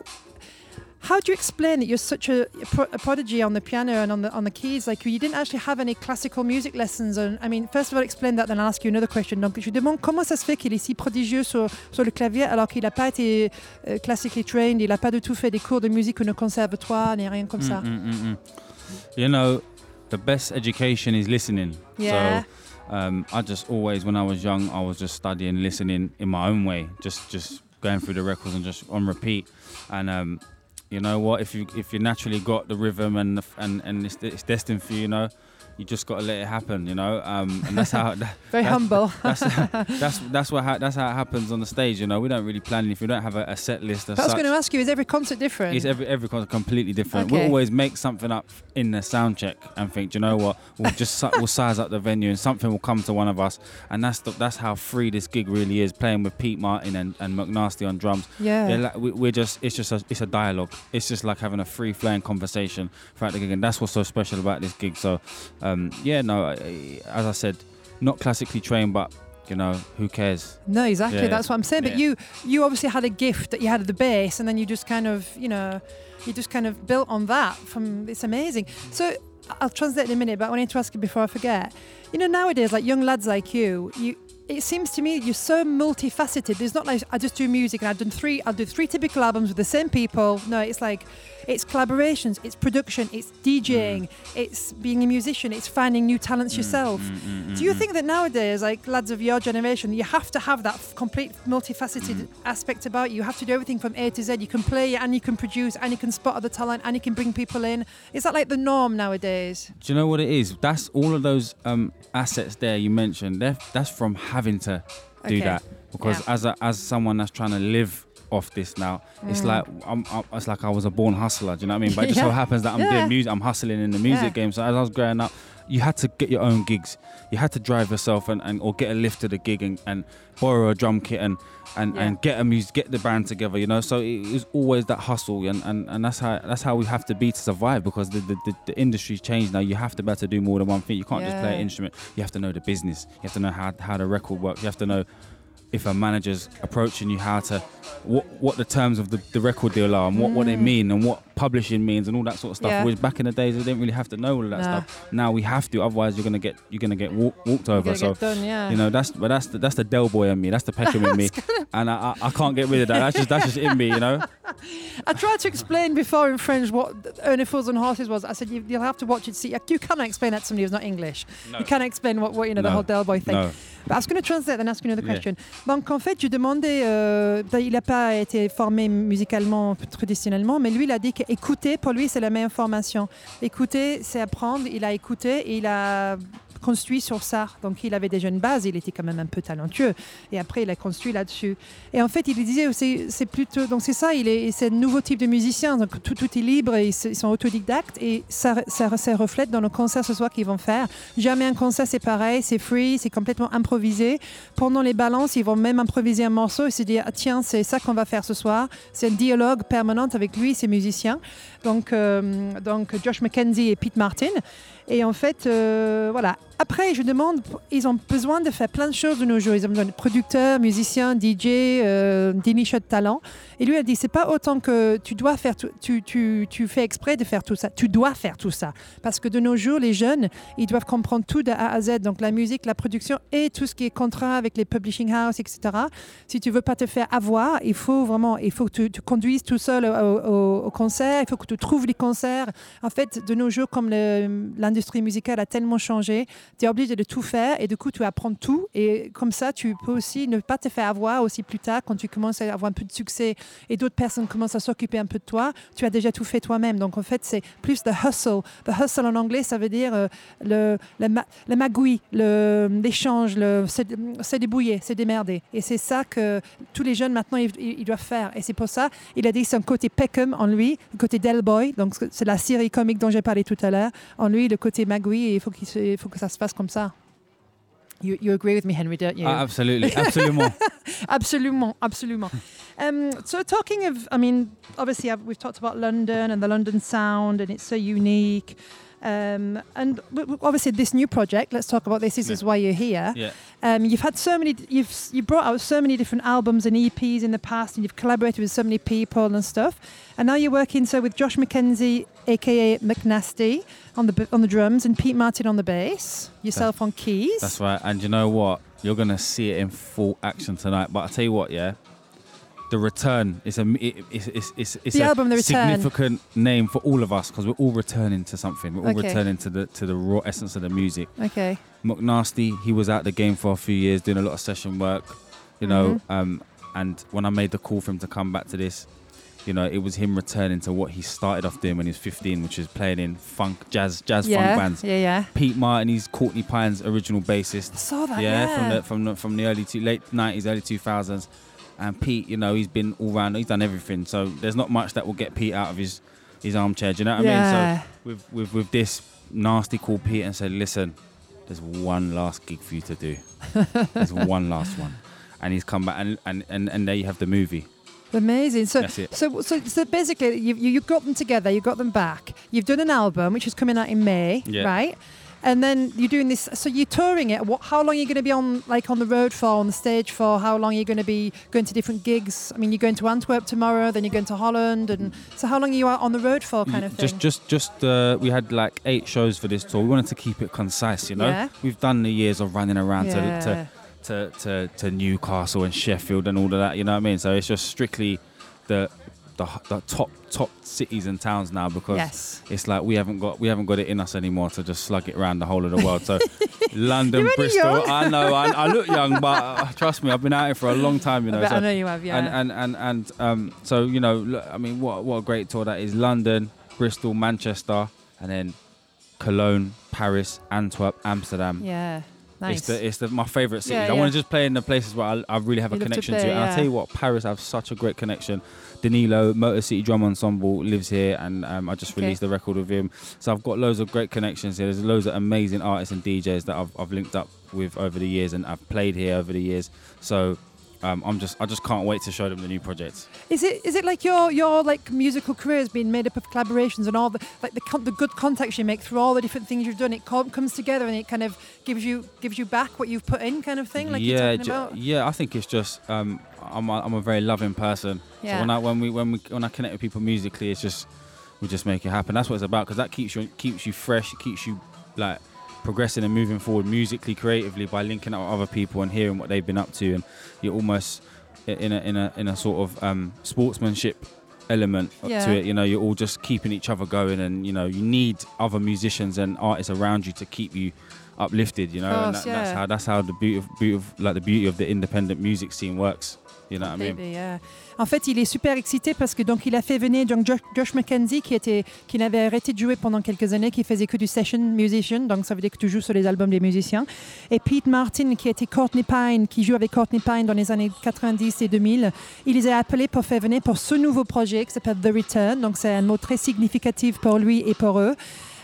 S3: How do you explain that you're such a, a pro- a prodigy on the piano and on the on the keys? Like you didn't actually have any classical music lessons. And I mean, first of all, explain that. Then I'll ask you another question. Donc, je demande comment ça se fait qu'il est si prodigieux sur, sur le clavier alors qu'il n'a pas été euh, classically trained, il n'a pas du tout fait des cours de musique au conservatoire ni rien comme ça.
S6: Mm, mm, mm, mm. You know, the best education is listening.
S3: Yeah.
S6: So um, I just always, when I was young, I was just studying, listening in my own way, just just going through the records and just on repeat. And um, you know what? If you if you naturally got the rhythm and the, and and it's, it's destined for you, you know, you just got to let it happen, you know. Um, and that's how. That, <laughs>
S3: Very
S6: that's-
S3: humble. <laughs>
S6: That's <laughs> that's that's what ha- that's how it happens on the stage. You know, we don't really plan if we don't have a, a set list.
S3: I was going to ask you, is every concert different?
S6: It's every every concert completely different. We
S3: Okay.
S6: always make something up in the sound check and think, "Do you know what? We'll just we'll size up the venue and something will come to one of us. And that's the, that's how free this gig really is. Playing with Pete Martin and, and McNasty on drums.
S3: yeah.
S6: Like, we, we're just it's just a, it's a dialogue. It's just like having a free flowing conversation throughout the gig, and that's what's so special about this gig. So, um, yeah, no, as I said, not classically trained, but you know, who cares?
S3: No, exactly.
S6: Yeah,
S3: That's what I'm saying. But
S6: yeah.
S3: you, you obviously had a gift that you had at the base, and then you just kind of, you know, you just kind of built on that. From it's amazing. So I'll translate in a minute, but I wanted to ask you before I forget. You know, nowadays, like young lads like you, you. It seems to me you're so multifaceted. There's not like I just do music and I've done three. I'll do three typical albums with the same people. No, it's like it's collaborations, it's production, it's DJing, mm. it's being a musician, it's finding new talents mm, yourself. Mm, do you think that nowadays, like lads of your generation, you have to have that f- complete multifaceted aspect about you? You have to do everything from A to Z. You can play and you can produce and you can spot other talent and you can bring people in. Is that like the norm nowadays?
S6: Do you know what it is? That's all of those um, assets there you mentioned. they're- That's from having to do
S3: Okay.
S6: that because
S3: Yeah.
S6: as a, as someone that's trying to live off this now, it's
S3: Mm.
S6: like I'm, I'm, it's like I was a born hustler. Do you know what I mean? But it just so happens that I'm
S3: Yeah.
S6: doing music. I'm hustling in the music
S3: Yeah.
S6: game. So as I was growing up, you had to get your own gigs. You had to drive yourself and, and or get a lift to the gig and, and borrow a drum kit and and,
S3: Yeah.
S6: and get a music, get the band together. You know, so it was always that hustle and, and, and that's how that's how we have to be to survive because the the, the, the industry's changed now. You have to be able to do more than one thing. You can't just play an instrument. You have to know the business. You have to know how how the record works. You have to know if a manager's approaching you how to what what the terms of the, the record deal are and what, what they mean and what publishing means and all that sort of stuff.
S3: Mm. Yeah.
S6: Which back in the days they didn't really have to know all of that
S3: Nah.
S6: stuff. Now we have to, otherwise you're gonna get you're gonna get walk, walked over. So
S3: done, yeah.
S6: you know that's but that's the, that's the Del boy in me. That's the Peckham in <laughs> me, <laughs> and I, I I can't get rid of that. That's just that's just in me. You know. <laughs>
S3: I tried to explain before in French what Only Fools and Horses was. I said you, you'll have to watch it. See, you cannot explain that to somebody who's not English.
S6: No.
S3: You can't explain what, what you know the whole Del Boy thing.
S6: No.
S3: I was going to translate and ask you another
S6: Yeah.
S3: question. Donc en fait, je demandais, euh, il n'a pas été formé musicalement traditionnellement, mais lui il a dit qu'écouter pour lui c'est la meilleure formation. Écouter, c'est apprendre. Il a écouté et il a construit sur ça. Donc il avait déjà une base, il était quand même un peu talentueux. Et après il a construit là-dessus. Et en fait, il disait c'est plutôt donc c'est ça, il est c'est un nouveau type de musicien. Donc tout, tout est libre, et ils, sont autodidactes et ça, ça, ça reflète dans le concert ce soir qu'ils vont faire. Jamais un concert c'est pareil, c'est free, c'est complètement improvisé. Pendant les balances, ils vont même improviser un morceau et se dire ah, tiens c'est ça qu'on va faire ce soir. C'est un dialogue permanent avec lui, ses musiciens. Donc euh, donc Josh McKenzie et Pete Martin. Et en fait, euh, voilà. Après, je demande, ils ont besoin de faire plein de choses de nos jours. Ils ont besoin de producteurs, musiciens, DJ, euh, dénicheurs de talent. Et lui a dit, c'est pas autant que tu dois faire, tu, tu, tu fais exprès de faire tout ça. Tu dois faire tout ça. Parce que de nos jours, les jeunes, ils doivent comprendre tout de A à Z. Donc la musique, la production et tout ce qui est contrat avec les publishing house, etc. Si tu veux pas te faire avoir, il faut vraiment, il faut que tu, conduises tout seul au, concert. Il faut que tu trouves les concerts. En fait, de nos jours, comme le- l'industrie musicale a tellement changé, tu es obligé de tout faire et du coup, tu apprends tout. Et comme ça, tu peux aussi ne pas te faire avoir aussi plus tard quand tu commences à avoir un peu de succès et d'autres personnes commencent à s'occuper un peu de toi. Tu as déjà tout fait toi-même. Donc, en fait, c'est plus the hustle. The hustle en anglais, ça veut dire euh, le, le, ma- le magouille, le- l'échange, le, c'est débrouiller, c'est démerder. Et c'est ça que tous les jeunes maintenant, ils, doivent faire. Et c'est pour ça, il a dit c'est un côté Peckham en lui, le côté Del Boy, donc c'est la série comique dont j'ai parlé tout à l'heure. En lui, le côté magouille, et il faut, se- il faut que ça se fasse comme ça. You, you agree with me, Henry, don't you?
S6: Ah, absolutely, <laughs> absolument.
S3: absolument, absolument. Um, so talking of, I mean, obviously I've, we've talked about London and the London sound, and it's so unique. Um, and obviously this new project, let's talk about this. This is why you're here.
S6: Yeah.
S3: Um, you've had so many, you've you brought out so many different albums and EPs in the past, and you've collaborated with so many people and stuff. And now you're working so with Josh McKenzie, aka McNasty, on the b- on the drums, and Pete Martin on the bass. Yourself on keys.
S6: That's right. And you know what? You're gonna see it in full action tonight. But I tell you what, yeah, the return is a it, it's it's it's, it's
S3: The
S6: a
S3: album, The
S6: significant name for all of us because we're all returning to something. We're all
S3: Okay.
S6: returning to the to the raw essence of the music.
S3: okay.
S6: McNasty, he was out the game for a few years doing a lot of session work, you know.
S3: Mm-hmm.
S6: Um, and when I made the call for him to come back to this, you know, it was him returning to what he started off doing when he was 15, which is playing in funk, jazz, jazz
S3: yeah,
S6: funk bands.
S3: yeah, yeah.
S6: Pete Martin, he's Courtney Pine's original bassist.
S3: I saw that.
S6: yeah,
S3: Yeah,
S6: from the from the from the early two, late 90s, early 2000s. And Pete, you know, he's been all round. He's done everything. So there's not much that will get Pete out of his his armchair. Do you know what I
S3: Yeah.
S6: mean? So with with with this nasty call, Pete and said, listen, there's one last gig for you to do. <laughs> there's one last one. And he's come back and, and, and, and there you have the movie.
S3: Amazing. So, so, so, so basically, you you got them together. You got them back. You've done an album which is coming out in May,
S6: Yeah.
S3: right? And then you're doing this. So you're touring it. What? How long are you going to be on, like, on the road for, on the stage for? How long are you going to be going to different gigs? I mean, you're going to Antwerp tomorrow, then you're going to Holland, and so how long are you out on the road for, kind of thing?
S6: Just, just, just. Uh, we had like eight shows for this tour. We wanted to keep it concise, you know.
S3: Yeah.
S6: We've done the years of running around
S3: Yeah.
S6: to, to, to, to, to Newcastle and Sheffield and all of that. You know what I mean? So it's just strictly the, the, the top, top cities and towns now because
S3: Yes.
S6: it's like we haven't got, we haven't got it in us anymore to just slug it around the whole of the world. So <laughs> London, Bristol.
S3: young.
S6: I know, I, I look young, but <laughs> uh, trust me, I've been out here for a long time. You know.
S3: I
S6: so-
S3: I know you have, yeah.
S6: and and and and um, so you know, look, I mean, what what a great tour that is! London, Bristol, Manchester, and then Cologne, Paris, Antwerp, Amsterdam.
S3: yeah. Nice.
S6: It's the it's the my favourite cities.
S3: Yeah,
S6: I want to just play in the places where I, I really have a
S3: You to
S6: connection
S3: play,
S6: to. And
S3: yeah.
S6: I'll tell you what, Paris, I have such a great connection. Danilo, Motor City Drum Ensemble, lives here, and um, I just
S3: Okay.
S6: released a record with him. So I've got loads of great connections here. There's loads of amazing artists and DJs that I've, I've linked up with over the years, and I've played here over the years. So um, I'm just I just can't wait to show them the new projects.
S3: Is it is it like your your like musical career has been made up of collaborations and all the like the con- the good contacts you make through all the different things you've done? It co- comes together and it kind of gives you gives you back what you've put in, kind of thing. Like
S6: yeah,
S3: you're talking about.
S6: yeah. I think it's just um, I'm a, I'm a very loving person.
S3: Yeah.
S6: So when I when we when we when I connect with people musically, it's just we just make it happen. That's what it's about because that keeps you keeps you fresh. It keeps you like progressing and moving forward musically, creatively by linking up with other people and hearing what they've been up to, and you're almost in a in a in a sort of um, sportsmanship element
S3: Yeah.
S6: to it. You know, you're all just keeping each other going, and you know, you need other musicians and artists around you to keep you uplifted. You know, that's how that's how the beauty of, beauty of like the beauty of the independent music scene works. You know what I mean?
S3: Yeah. En fait, il est super excité parce que donc il a fait venir donc Josh, Josh McKenzie qui était qui n'avait arrêté de jouer pendant quelques années, qui faisait que du session musician, donc ça veut dire que tu joues sur les albums des musiciens. Et Pete Martin qui était Courtney Pine, qui joue avec Courtney Pine dans les années 90 et 2000, il les a appelés pour faire venir pour ce nouveau projet qui s'appelle The Return. Donc c'est un mot très significatif pour lui et pour eux.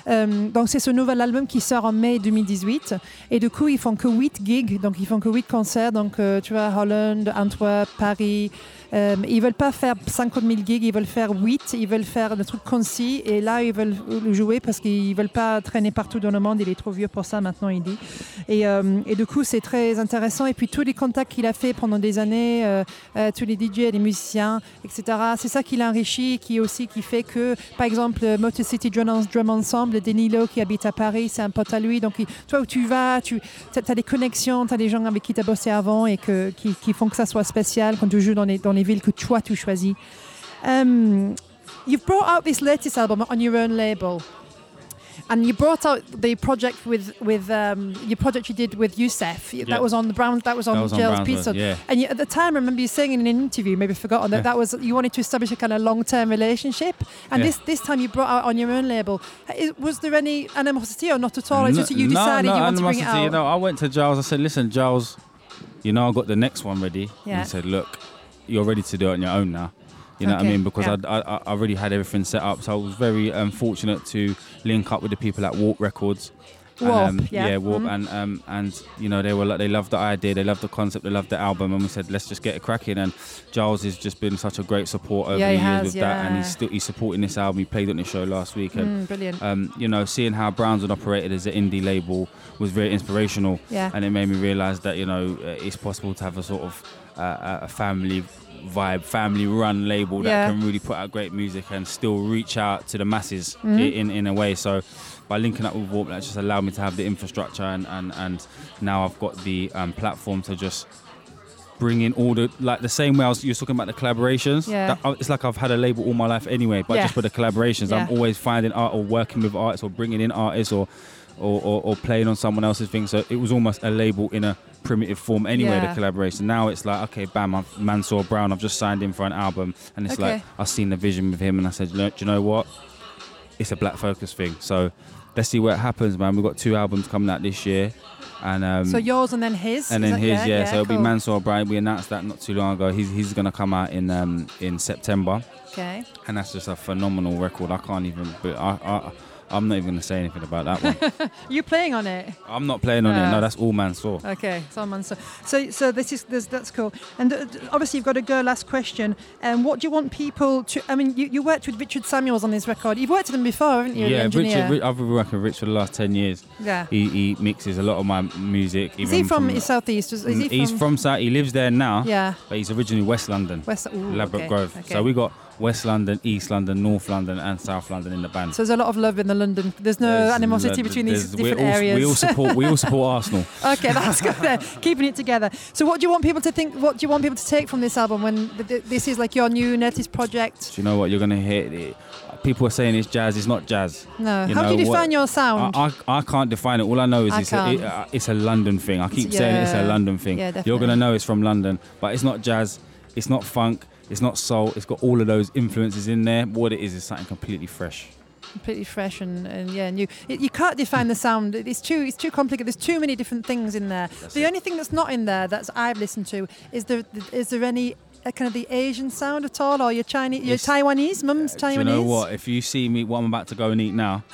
S3: Euh, donc c'est ce nouvel album qui sort en mai 2018 et du coup ils font que 8 gigs. Donc ils font que 8 concerts. Donc euh, tu vois Hollande, Antwerp, Paris euh, ils veulent pas faire 50 000 gigs ils veulent faire 8 ils veulent faire des trucs concis. Et là ils veulent le jouer parce qu'ils veulent pas traîner partout dans le monde. Il est trop vieux pour ça maintenant il dit. Et, euh, du coup c'est très intéressant. Et puis tous les contacts qu'il a fait pendant des années euh, euh, tous les DJ les musiciens etc c'est ça qui l'enrichit qui aussi qui fait que par exemple euh, Motor City Drum, Ensemble Denilo qui habite à Paris c'est un pote à lui. Donc toi où tu vas tu as, des connexions tu as des gens avec qui tu as bossé avant et qui, font que ça soit spécial quand tu joues dans les villes que toi tu choisis um, you've brought out this latest album on your own label and you brought out the project with with um, your project you did with Youssef.
S6: Yeah.
S3: That was on the Brown. That was on
S6: That was on
S3: Jail's
S6: Brownsville,
S3: Pizza.
S6: yeah.
S3: And you, at the time, I remember you saying in an interview, maybe forgotten that
S6: Yeah.
S3: that was you wanted to establish a kind of long-term relationship. And
S6: Yeah.
S3: this this time you brought out on your own label. Was there any animosity or not at all? It's
S6: No-
S3: just that you
S6: no,
S3: decided
S6: no
S3: you want to bring it out.
S6: You know, I went to Giles. I said, "Listen, Giles, you know I got the next one ready." And
S3: Yeah.
S6: he said, "Look, you're ready to do it on your own now." You know what I mean? Because
S3: yeah.
S6: I'd- I, I, I already had everything set up, so I was very um, fortunate to link up with the people at Warp Records. And,
S3: Warp,
S6: um,
S3: yeah.
S6: Warp,
S3: Mhm.
S6: and um, and you know they were like they loved the idea, they loved the concept, they loved the album, and we said let's just get it cracking. And Giles has just been such a great support over
S3: Yeah,
S6: the years
S3: has,
S6: with that, and he's still he's supporting this album. He played on the show last week, and
S3: Mm, brilliant.
S6: um, you know, seeing how Brownswood operated as an indie label was very inspirational.
S3: Yeah.
S6: And it made me realise that, you know, it's possible to have a sort of uh, a family vibe, family run label that
S3: Yeah.
S6: can really put out great music and still reach out to the masses
S3: Mhm.
S6: in, in a way. So by linking up with Warp, that just allowed me to have the infrastructure and, and, and now I've got the um, platform to just bring in all the like the same way I was you were talking about the collaborations.
S3: Yeah.
S6: That- uh, it's like I've had a label all my life anyway, but
S3: Yeah.
S6: just for the collaborations, I'm always finding art or working with artists or bringing in artists or or, or, or playing on someone else's thing. So it was almost a label in a primitive form anyway.
S3: Yeah.
S6: The collaboration. Now it's like, okay, bam, I've Mansour Brown. I've just signed him for an album, and it's
S3: Okay.
S6: like I've seen the vision with him, and I said, do you know what? It's a Black Focus thing. So let's see what happens, man. We've got two albums coming out this year, and um,
S3: So yours and then his.
S6: and then his, yeah. so it'll
S3: cool.
S6: be Mansour Brown. We announced that not too long ago. He's he's gonna come out in um in September,
S3: Okay.
S6: and that's just a phenomenal record. I can't even, but I. I I'm not even going to say anything about that one. <laughs>
S3: You playing on it?
S6: I'm not playing on it.
S3: Ah.
S6: No, that's all Mansour.
S3: Okay, someone so so so this is this, that's cool. And uh, obviously you've got to go. Last question. And what do you want people to? I mean, you, you worked with Richard Samuels on this record. You've worked with him before, haven't you?
S6: Yeah. Richard, Ri- I've been working with Rich for the last 10 years.
S3: Yeah.
S6: He, he mixes a lot of my music.
S3: Is he from, Southeast? Is, he
S6: Mm, he's
S3: from?
S6: from South. He lives there now,
S3: Yeah.
S6: but he's originally West London,
S3: West. Ooh,
S6: Ladbroke
S3: okay,
S6: Grove.
S3: okay.
S6: So we got West London, East London, North London, and South London in the band.
S3: So there's a lot of love in the London. There's no
S6: There's
S3: animosity
S6: lo-
S3: between these different
S6: all-
S3: areas.
S6: We all support. we all support <laughs> Arsenal.
S3: Okay, that's good. Then. Keeping it together. So, what do you want people to think? What do you want people to take from this album when th- th- this is like your new Nettie's project?
S6: Do you know what you're gonna hear? It, people are saying it's jazz. It's not jazz.
S3: No.
S6: You
S3: How do you
S6: know what-
S3: define your sound?
S6: I, I, I can't define it. All I know is
S3: I
S6: it's a, it, uh, it's a London thing. I keep saying it's a. London thing.
S3: Yeah,
S6: You're gonna know it's from London, but it's not jazz. It's not funk. It's not soul. It's got all of those influences in there. What it is is something completely fresh.
S3: Completely fresh and, and yeah, new. It, you can't define the sound. It's too it's too complicated. There's too many different things in there. the
S6: it.
S3: only thing that's not in there that I've listened to is there is there any uh, kind of the Asian sound at all, or your Chinese, your
S6: It's-
S3: Taiwanese, mum's
S6: Do
S3: Taiwanese?
S6: you know what? If you see me, what I'm about to go and eat now, <laughs>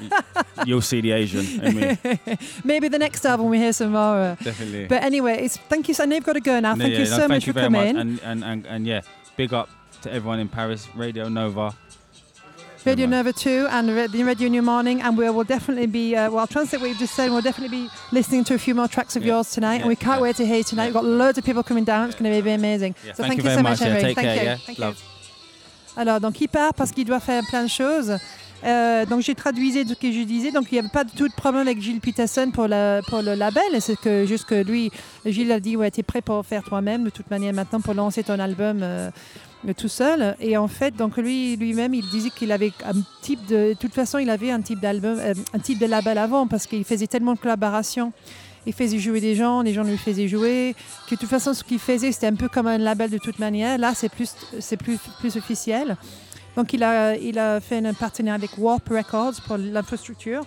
S6: <laughs> you'll see the Asian in me. <laughs>
S3: Maybe the next album we hear some more. uh,
S6: Definitely.
S3: But anyway, it's thank you. So I know you've got to go now.
S6: No,
S3: Thank
S6: yeah,
S3: you
S6: no,
S3: so
S6: thank
S3: much
S6: you
S3: for
S6: very much.
S3: coming.
S6: And, and, and, and yeah, big up to everyone in Paris, Radio Nova.
S3: Radio. Nova 2 and Ra- the Radio New Morning, and we will definitely be, uh, well, I'll translate what you've just said, we'll definitely be listening to a few more tracks of
S6: Yeah.
S3: yours tonight, and
S6: Yeah,
S3: we can't
S6: yeah.
S3: wait to hear you tonight. We've got loads of people coming down, it's going to be amazing.
S6: Yeah,
S3: so
S6: thank, you
S3: so
S6: very
S3: much,
S6: much. yeah,
S3: Henry.
S6: take
S3: Thank
S6: care.
S3: you.
S6: Yeah,
S3: Thank you.
S6: love.
S3: Alors, donc il part parce qu'il doit faire plein de choses. Euh, donc j'ai traduisé ce que je disais. Donc il n'y avait pas du tout de problème avec Gilles Peterson pour, le label. C'est juste que lui, Gilles a dit ouais, t'es prêt pour faire toi-même de toute manière maintenant pour lancer ton album euh, tout seul. Et en fait, donc lui lui-même, il disait qu'il avait un type de, de toute façon, il avait un type d'album, euh, un type de label avant parce qu'il faisait tellement de collaborations. Il faisait jouer des gens, les gens lui faisaient jouer. Que de toute façon, ce qu'il faisait, c'était un peu comme un label de toute manière. Là, c'est plus, c'est plus, plus officiel. Donc, il a, il a fait un partenariat avec Warp Records pour l'infrastructure.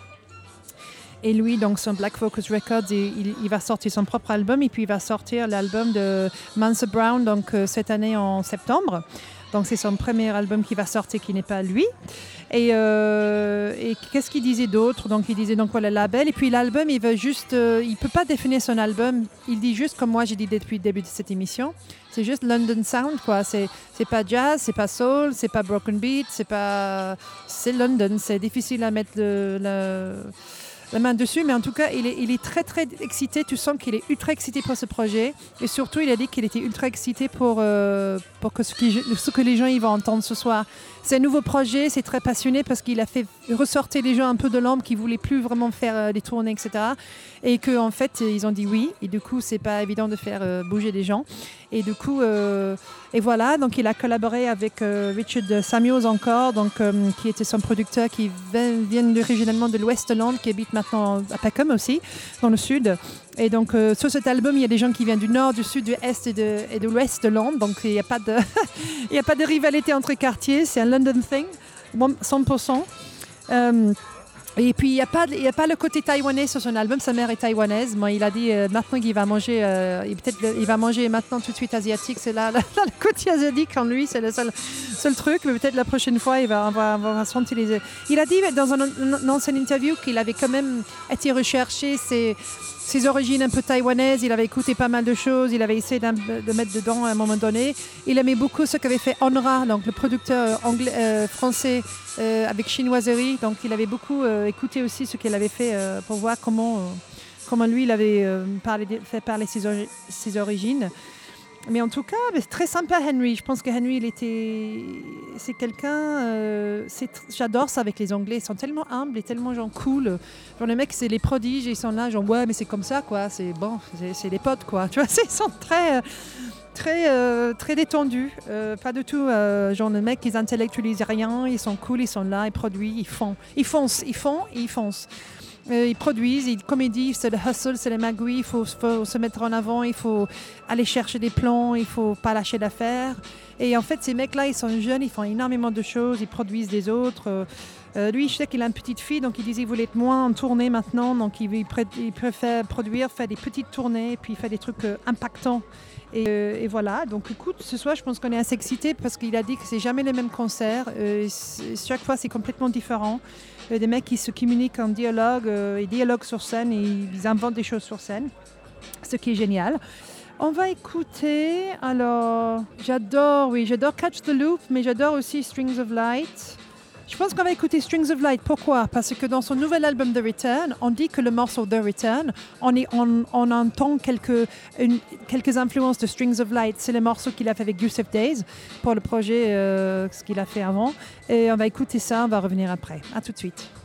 S3: Et lui, donc, son Black Focus Records, il, il- va sortir son propre album et puis il va sortir l'album de Mansa Brown donc, euh, cette année en septembre. Donc, c'est son premier album qui va sortir qui n'est pas lui. Et, euh, et qu'est-ce qu'il disait d'autre? Donc, il disait donc voilà, le label. Et puis, l'album, il veut juste. euh, il peut pas définir son album. Il dit juste, comme moi, j'ai dit depuis le début de cette émission, c'est juste London Sound, quoi. C'est, c'est pas jazz, c'est pas soul, c'est pas broken beat, c'est pas. C'est London. C'est difficile à mettre la main dessus, mais en tout cas, il est, il est très très excité. Tu sens qu'il est ultra excité pour ce projet. Et surtout, il a dit qu'il était ultra excité pour, euh, pour que ce que les gens ils vont entendre ce soir. C'est un nouveau projet, c'est très passionné parce qu'il a fait ressortir les gens un peu de l'ombre qui voulaient plus vraiment faire euh, des tournées, etc. Et qu'en en fait, ils ont dit oui. Et du coup, c'est pas évident de faire euh, bouger les gens. Et du coup, euh, et voilà, donc il a collaboré avec euh, Richard Samuels encore, donc, euh, qui était son producteur, qui vient, originalement de l'Ouest de Londres, qui habite maintenant à Peckham aussi, dans le sud. Et donc, sur cet album, il y a des gens qui viennent du nord, du sud, du est et de, l'ouest de Londres. Donc, il n'y a, <laughs> a pas de rivalité entre quartiers. C'est un London thing, 100%. Et puis, il n'y a, pas le côté taïwanais sur son album. Sa mère est taïwanaise. Moi, il a dit euh, maintenant qu'il va manger, euh, peut-être il va manger maintenant tout de suite asiatique. C'est là, le côté asiatique en lui, c'est le seul, truc. Mais peut-être la prochaine fois, il va, on sentir les. Il a dit dans un, une ancienne interview qu'il avait quand même été recherché ses origines un peu taïwanaises. Il avait écouté pas mal de choses. Il avait essayé de mettre dedans à un moment donné. Il aimait beaucoup ce qu'avait fait Onra, donc le producteur anglais, euh, français euh, avec chinoiserie. Donc il avait beaucoup euh, écouté aussi ce qu'elle avait fait pour voir comment, comment lui il avait fait parler ses origines. Mais en tout cas, c'est très sympa Henry. Je pense que Henry, il était, c'est quelqu'un. euh, j'adore ça avec les Anglais. Ils sont tellement humbles et tellement gens cool. Genre les mecs, c'est les prodiges. Ils sont là, genre ouais, mais c'est comme ça quoi. C'est bon, c'est, des potes quoi. <laughs> Tu vois, ils sont très. euh, très, euh, très détendus. Pas du tout, genre les mecs, ils intellectualisent rien, ils sont cool, ils sont là, ils produisent, ils font. Ils foncent, ils font et ils foncent. Euh, ils produisent, ils, comme il dit, c'est le hustle, c'est les magouilles, il faut, se mettre en avant, il faut aller chercher des plans, il faut pas lâcher d'affaires. Et en fait, ces mecs-là, ils sont jeunes, ils font énormément de choses, ils produisent des autres. Euh, euh, lui, je sais qu'il a une petite fille, donc il disait qu'il voulait être moins en tournée maintenant, donc il, il pré- il préfère produire, faire des petites tournées, puis faire des trucs impactants. Et, et voilà, donc écoute, ce soir, je pense qu'on est assez excités parce qu'il a dit que c'est jamais les mêmes concerts. Chaque fois, c'est complètement différent. Des mecs qui se communiquent en dialogue, euh, ils dialoguent sur scène, et ils inventent des choses sur scène, ce qui est génial. On va écouter, alors, j'adore, oui, j'adore Catch the Loop, mais j'adore aussi Strings of Light. Je pense qu'on va écouter Strings of Light. Pourquoi? Parce que dans son nouvel album The Return, on dit que le morceau The Return, on, entend quelques influences de Strings of Light. C'est le morceau qu'il a fait avec Yusuf Days pour le projet, euh, ce qu'il a fait avant. Et on va écouter ça, on va revenir après. À tout de suite.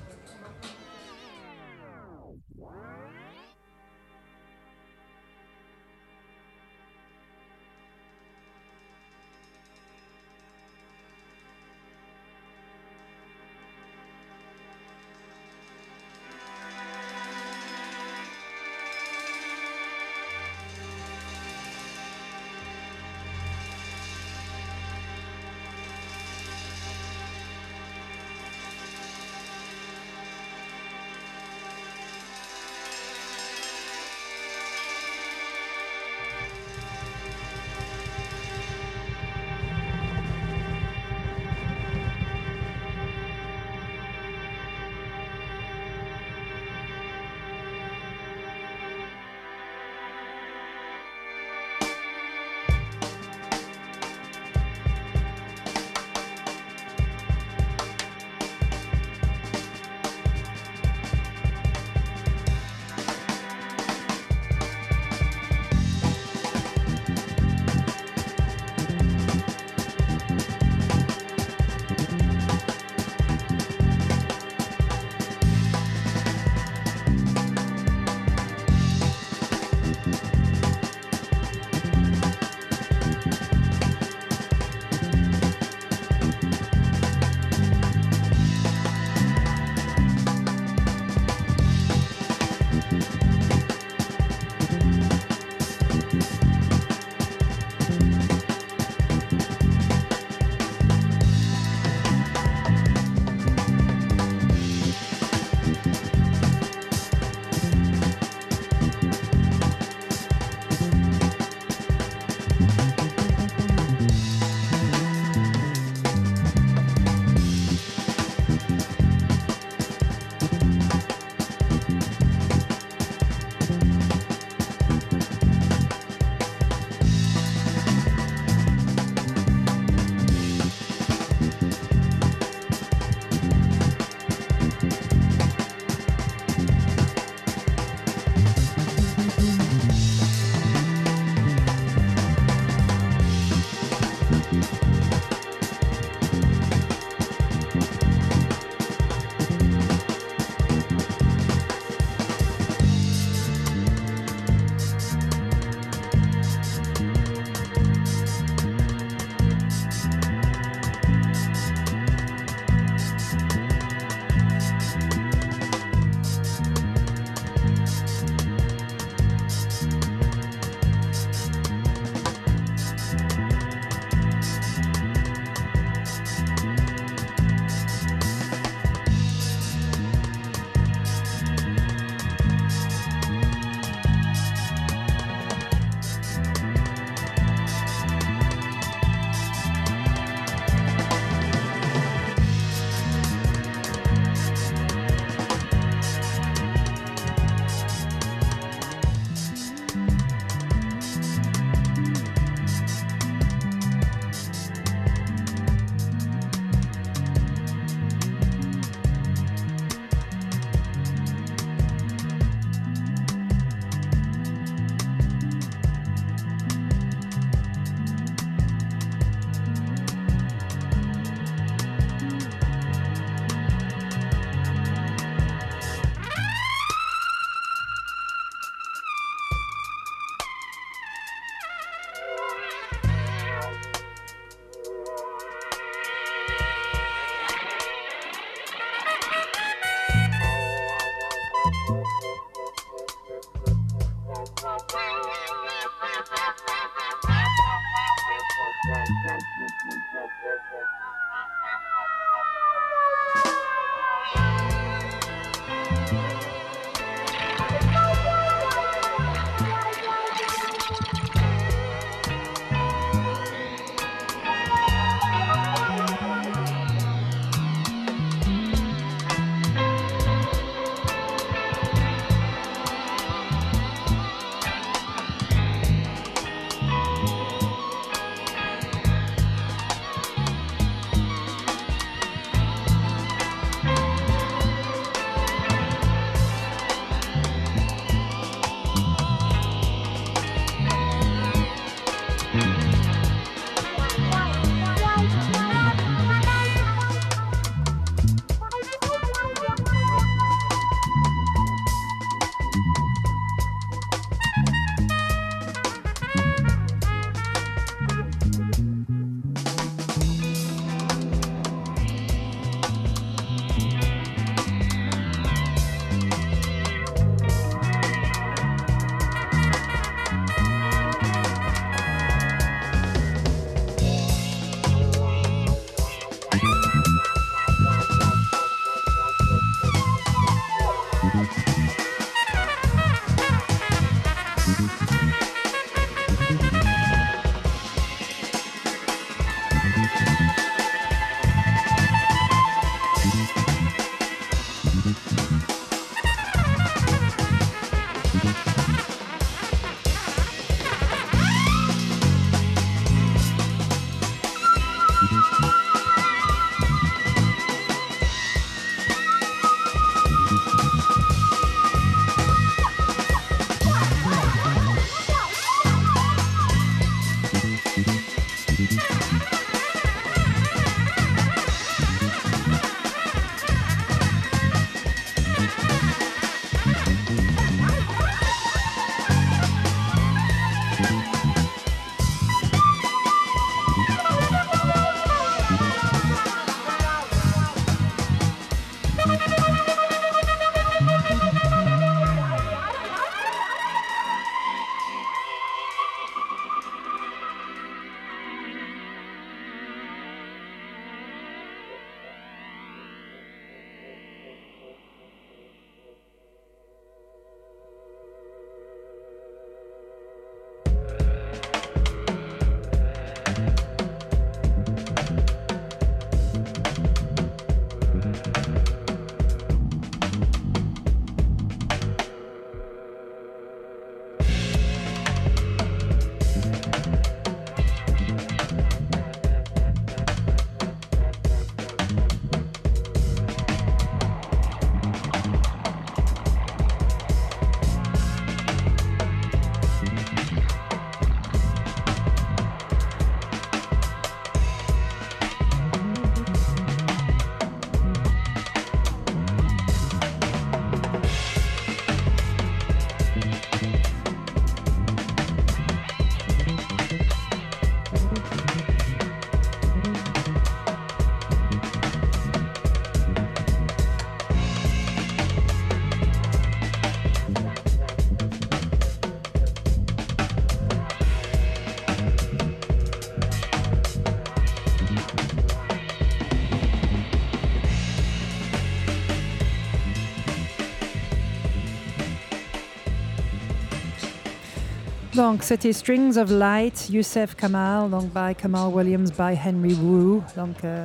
S3: Donc, c'était Strings of Light, Youssef Kamal, donc by Kamal Williams, by Henry Wu. Donc, euh,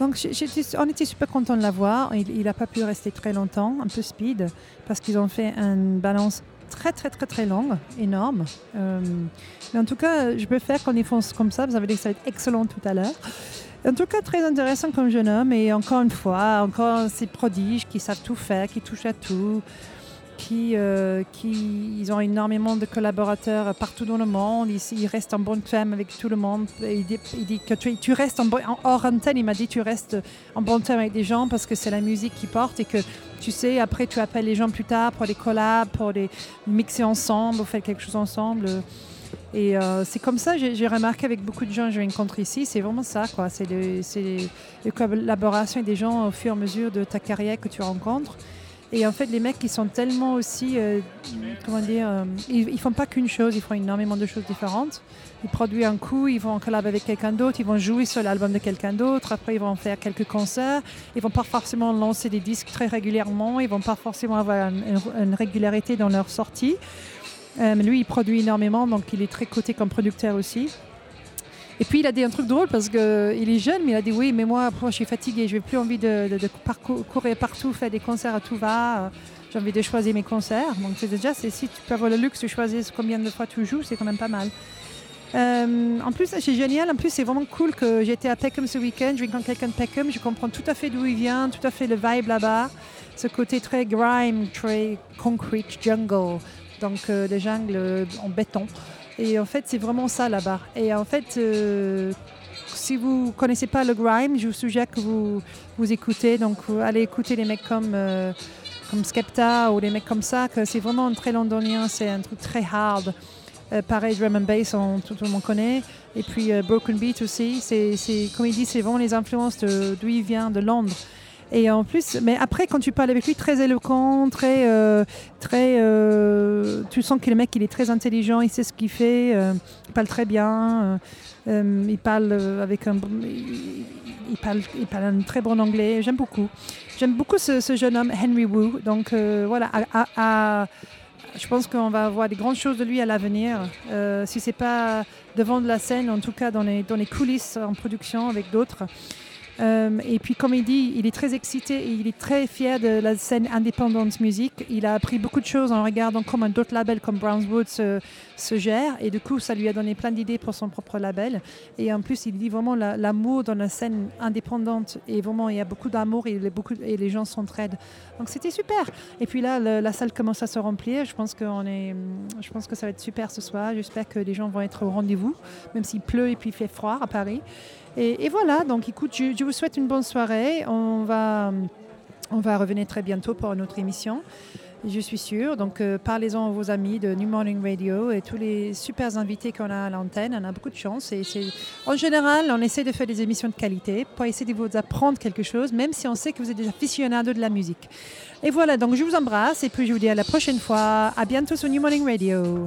S3: donc on était super content de l'avoir. Il n'a pas pu rester très longtemps, un peu speed, parce qu'ils ont fait une balance très, très, très, très longue, énorme. Euh, mais en tout cas, je préfère qu'on y fonce comme ça. Vous avez dit que ça va être excellent tout à l'heure. En tout cas, très intéressant comme jeune homme. Et encore une fois, encore ces prodiges qui savent tout faire, qui touchent à tout qui, euh, qui ils ont énormément de collaborateurs partout dans le monde. Ils, ils restent en bonne terme avec tout le monde. Il, dit, dit que tu, restes en, en hors antenne. Il m'a dit tu restes en bonne terme avec des gens parce que c'est la musique qui porte et que tu sais après tu appelles les gens plus tard pour des collabs, pour les mixer ensemble, faire quelque chose ensemble. Et euh, c'est comme ça, j'ai remarqué avec beaucoup de gens que je rencontre ici, c'est vraiment ça, quoi. C'est collaborations avec des gens au fur et à mesure de ta carrière que tu rencontres. Et en fait, les mecs, ils sont tellement aussi, euh, comment dire, euh, ils, ils font pas qu'une chose, ils font énormément de choses différentes. Ils produisent un coup, ils vont en collab avec quelqu'un d'autre, ils vont jouer sur l'album de quelqu'un d'autre, après ils vont faire quelques concerts, ils vont pas forcément lancer des disques très régulièrement, ils vont pas forcément avoir une, régularité dans leur sortie. Euh, lui, il produit énormément, donc il est très coté comme producteur aussi. Et puis il a dit un truc drôle parce qu'il est jeune, mais il a dit oui, mais moi, je suis fatigué, je n'ai plus envie de, courir partout, faire des concerts à tout va. euh, J'ai envie de choisir mes concerts. Donc c'est déjà, si tu peux avoir le luxe de choisir combien de fois tu joues, c'est quand même pas mal. Euh, en plus, c'est génial. En plus, c'est vraiment cool que j'étais à Peckham ce week-end. Je rencontre quelqu'un de Peckham. Je comprends tout à fait d'où il vient, tout à fait le vibe là-bas. Ce côté très grime, très concrete jungle. Donc, euh, des jungles euh, en béton. Et en fait, c'est vraiment ça là-bas. Et en fait, euh, si vous connaissez pas le grime, je vous suggère que vous, vous écoutez. Donc, vous allez écouter les mecs comme, euh, comme Skepta ou les mecs comme ça, c'est vraiment très londonien. C'est un truc très hard. Euh, pareil, drum and bass, on- tout, le monde connaît. Et puis euh, Broken Beat aussi. C'est, comme il dit, c'est vraiment les influences d'où il vient, de Londres. Et en plus, mais après, quand tu parles avec lui, très éloquent, très, euh, très, euh, tu sens que le mec, il est très intelligent, il sait ce qu'il fait, euh, il parle très bien, il parle avec un, il, parle, il parle un très bon anglais. J'aime beaucoup. J'aime beaucoup ce, jeune homme, Henry Wu. Donc voilà, je pense qu'on va voir des grandes choses de lui à l'avenir. Si c'est pas devant de la scène, en tout cas dans les, dans les coulisses en production avec d'autres. Euh, et puis, comme il dit, il est très excité et il est très fier de la scène indépendante musique. Il a appris beaucoup de choses en regardant comment d'autres labels comme Brownswood se, se gèrent. Et du coup, ça lui a donné plein d'idées pour son propre label. Et en plus, il dit vraiment la- l'amour dans la scène indépendante. Et vraiment, il y a beaucoup d'amour et, les- gens s'entraident. Donc, c'était super. Et puis là, la salle commence à se remplir. Je pense, est, je pense que ça va être super ce soir. J'espère que les gens vont être au rendez-vous, même s'il pleut et puis il fait froid à Paris. Et, voilà, donc écoute, je, je vous souhaite une bonne soirée. On va, on va revenir très bientôt pour une autre émission. Je suis sûre. Donc, euh, parlez-en à vos amis de New Morning Radio et tous les super invités qu'on a à l'antenne. On a beaucoup de chance. Et en général, on essaie de faire des émissions de qualité pour essayer de vous apprendre quelque chose, même si on sait que vous êtes des aficionados de la musique. Et voilà, donc je vous embrasse et puis je vous dis à la prochaine fois. À bientôt sur New Morning Radio.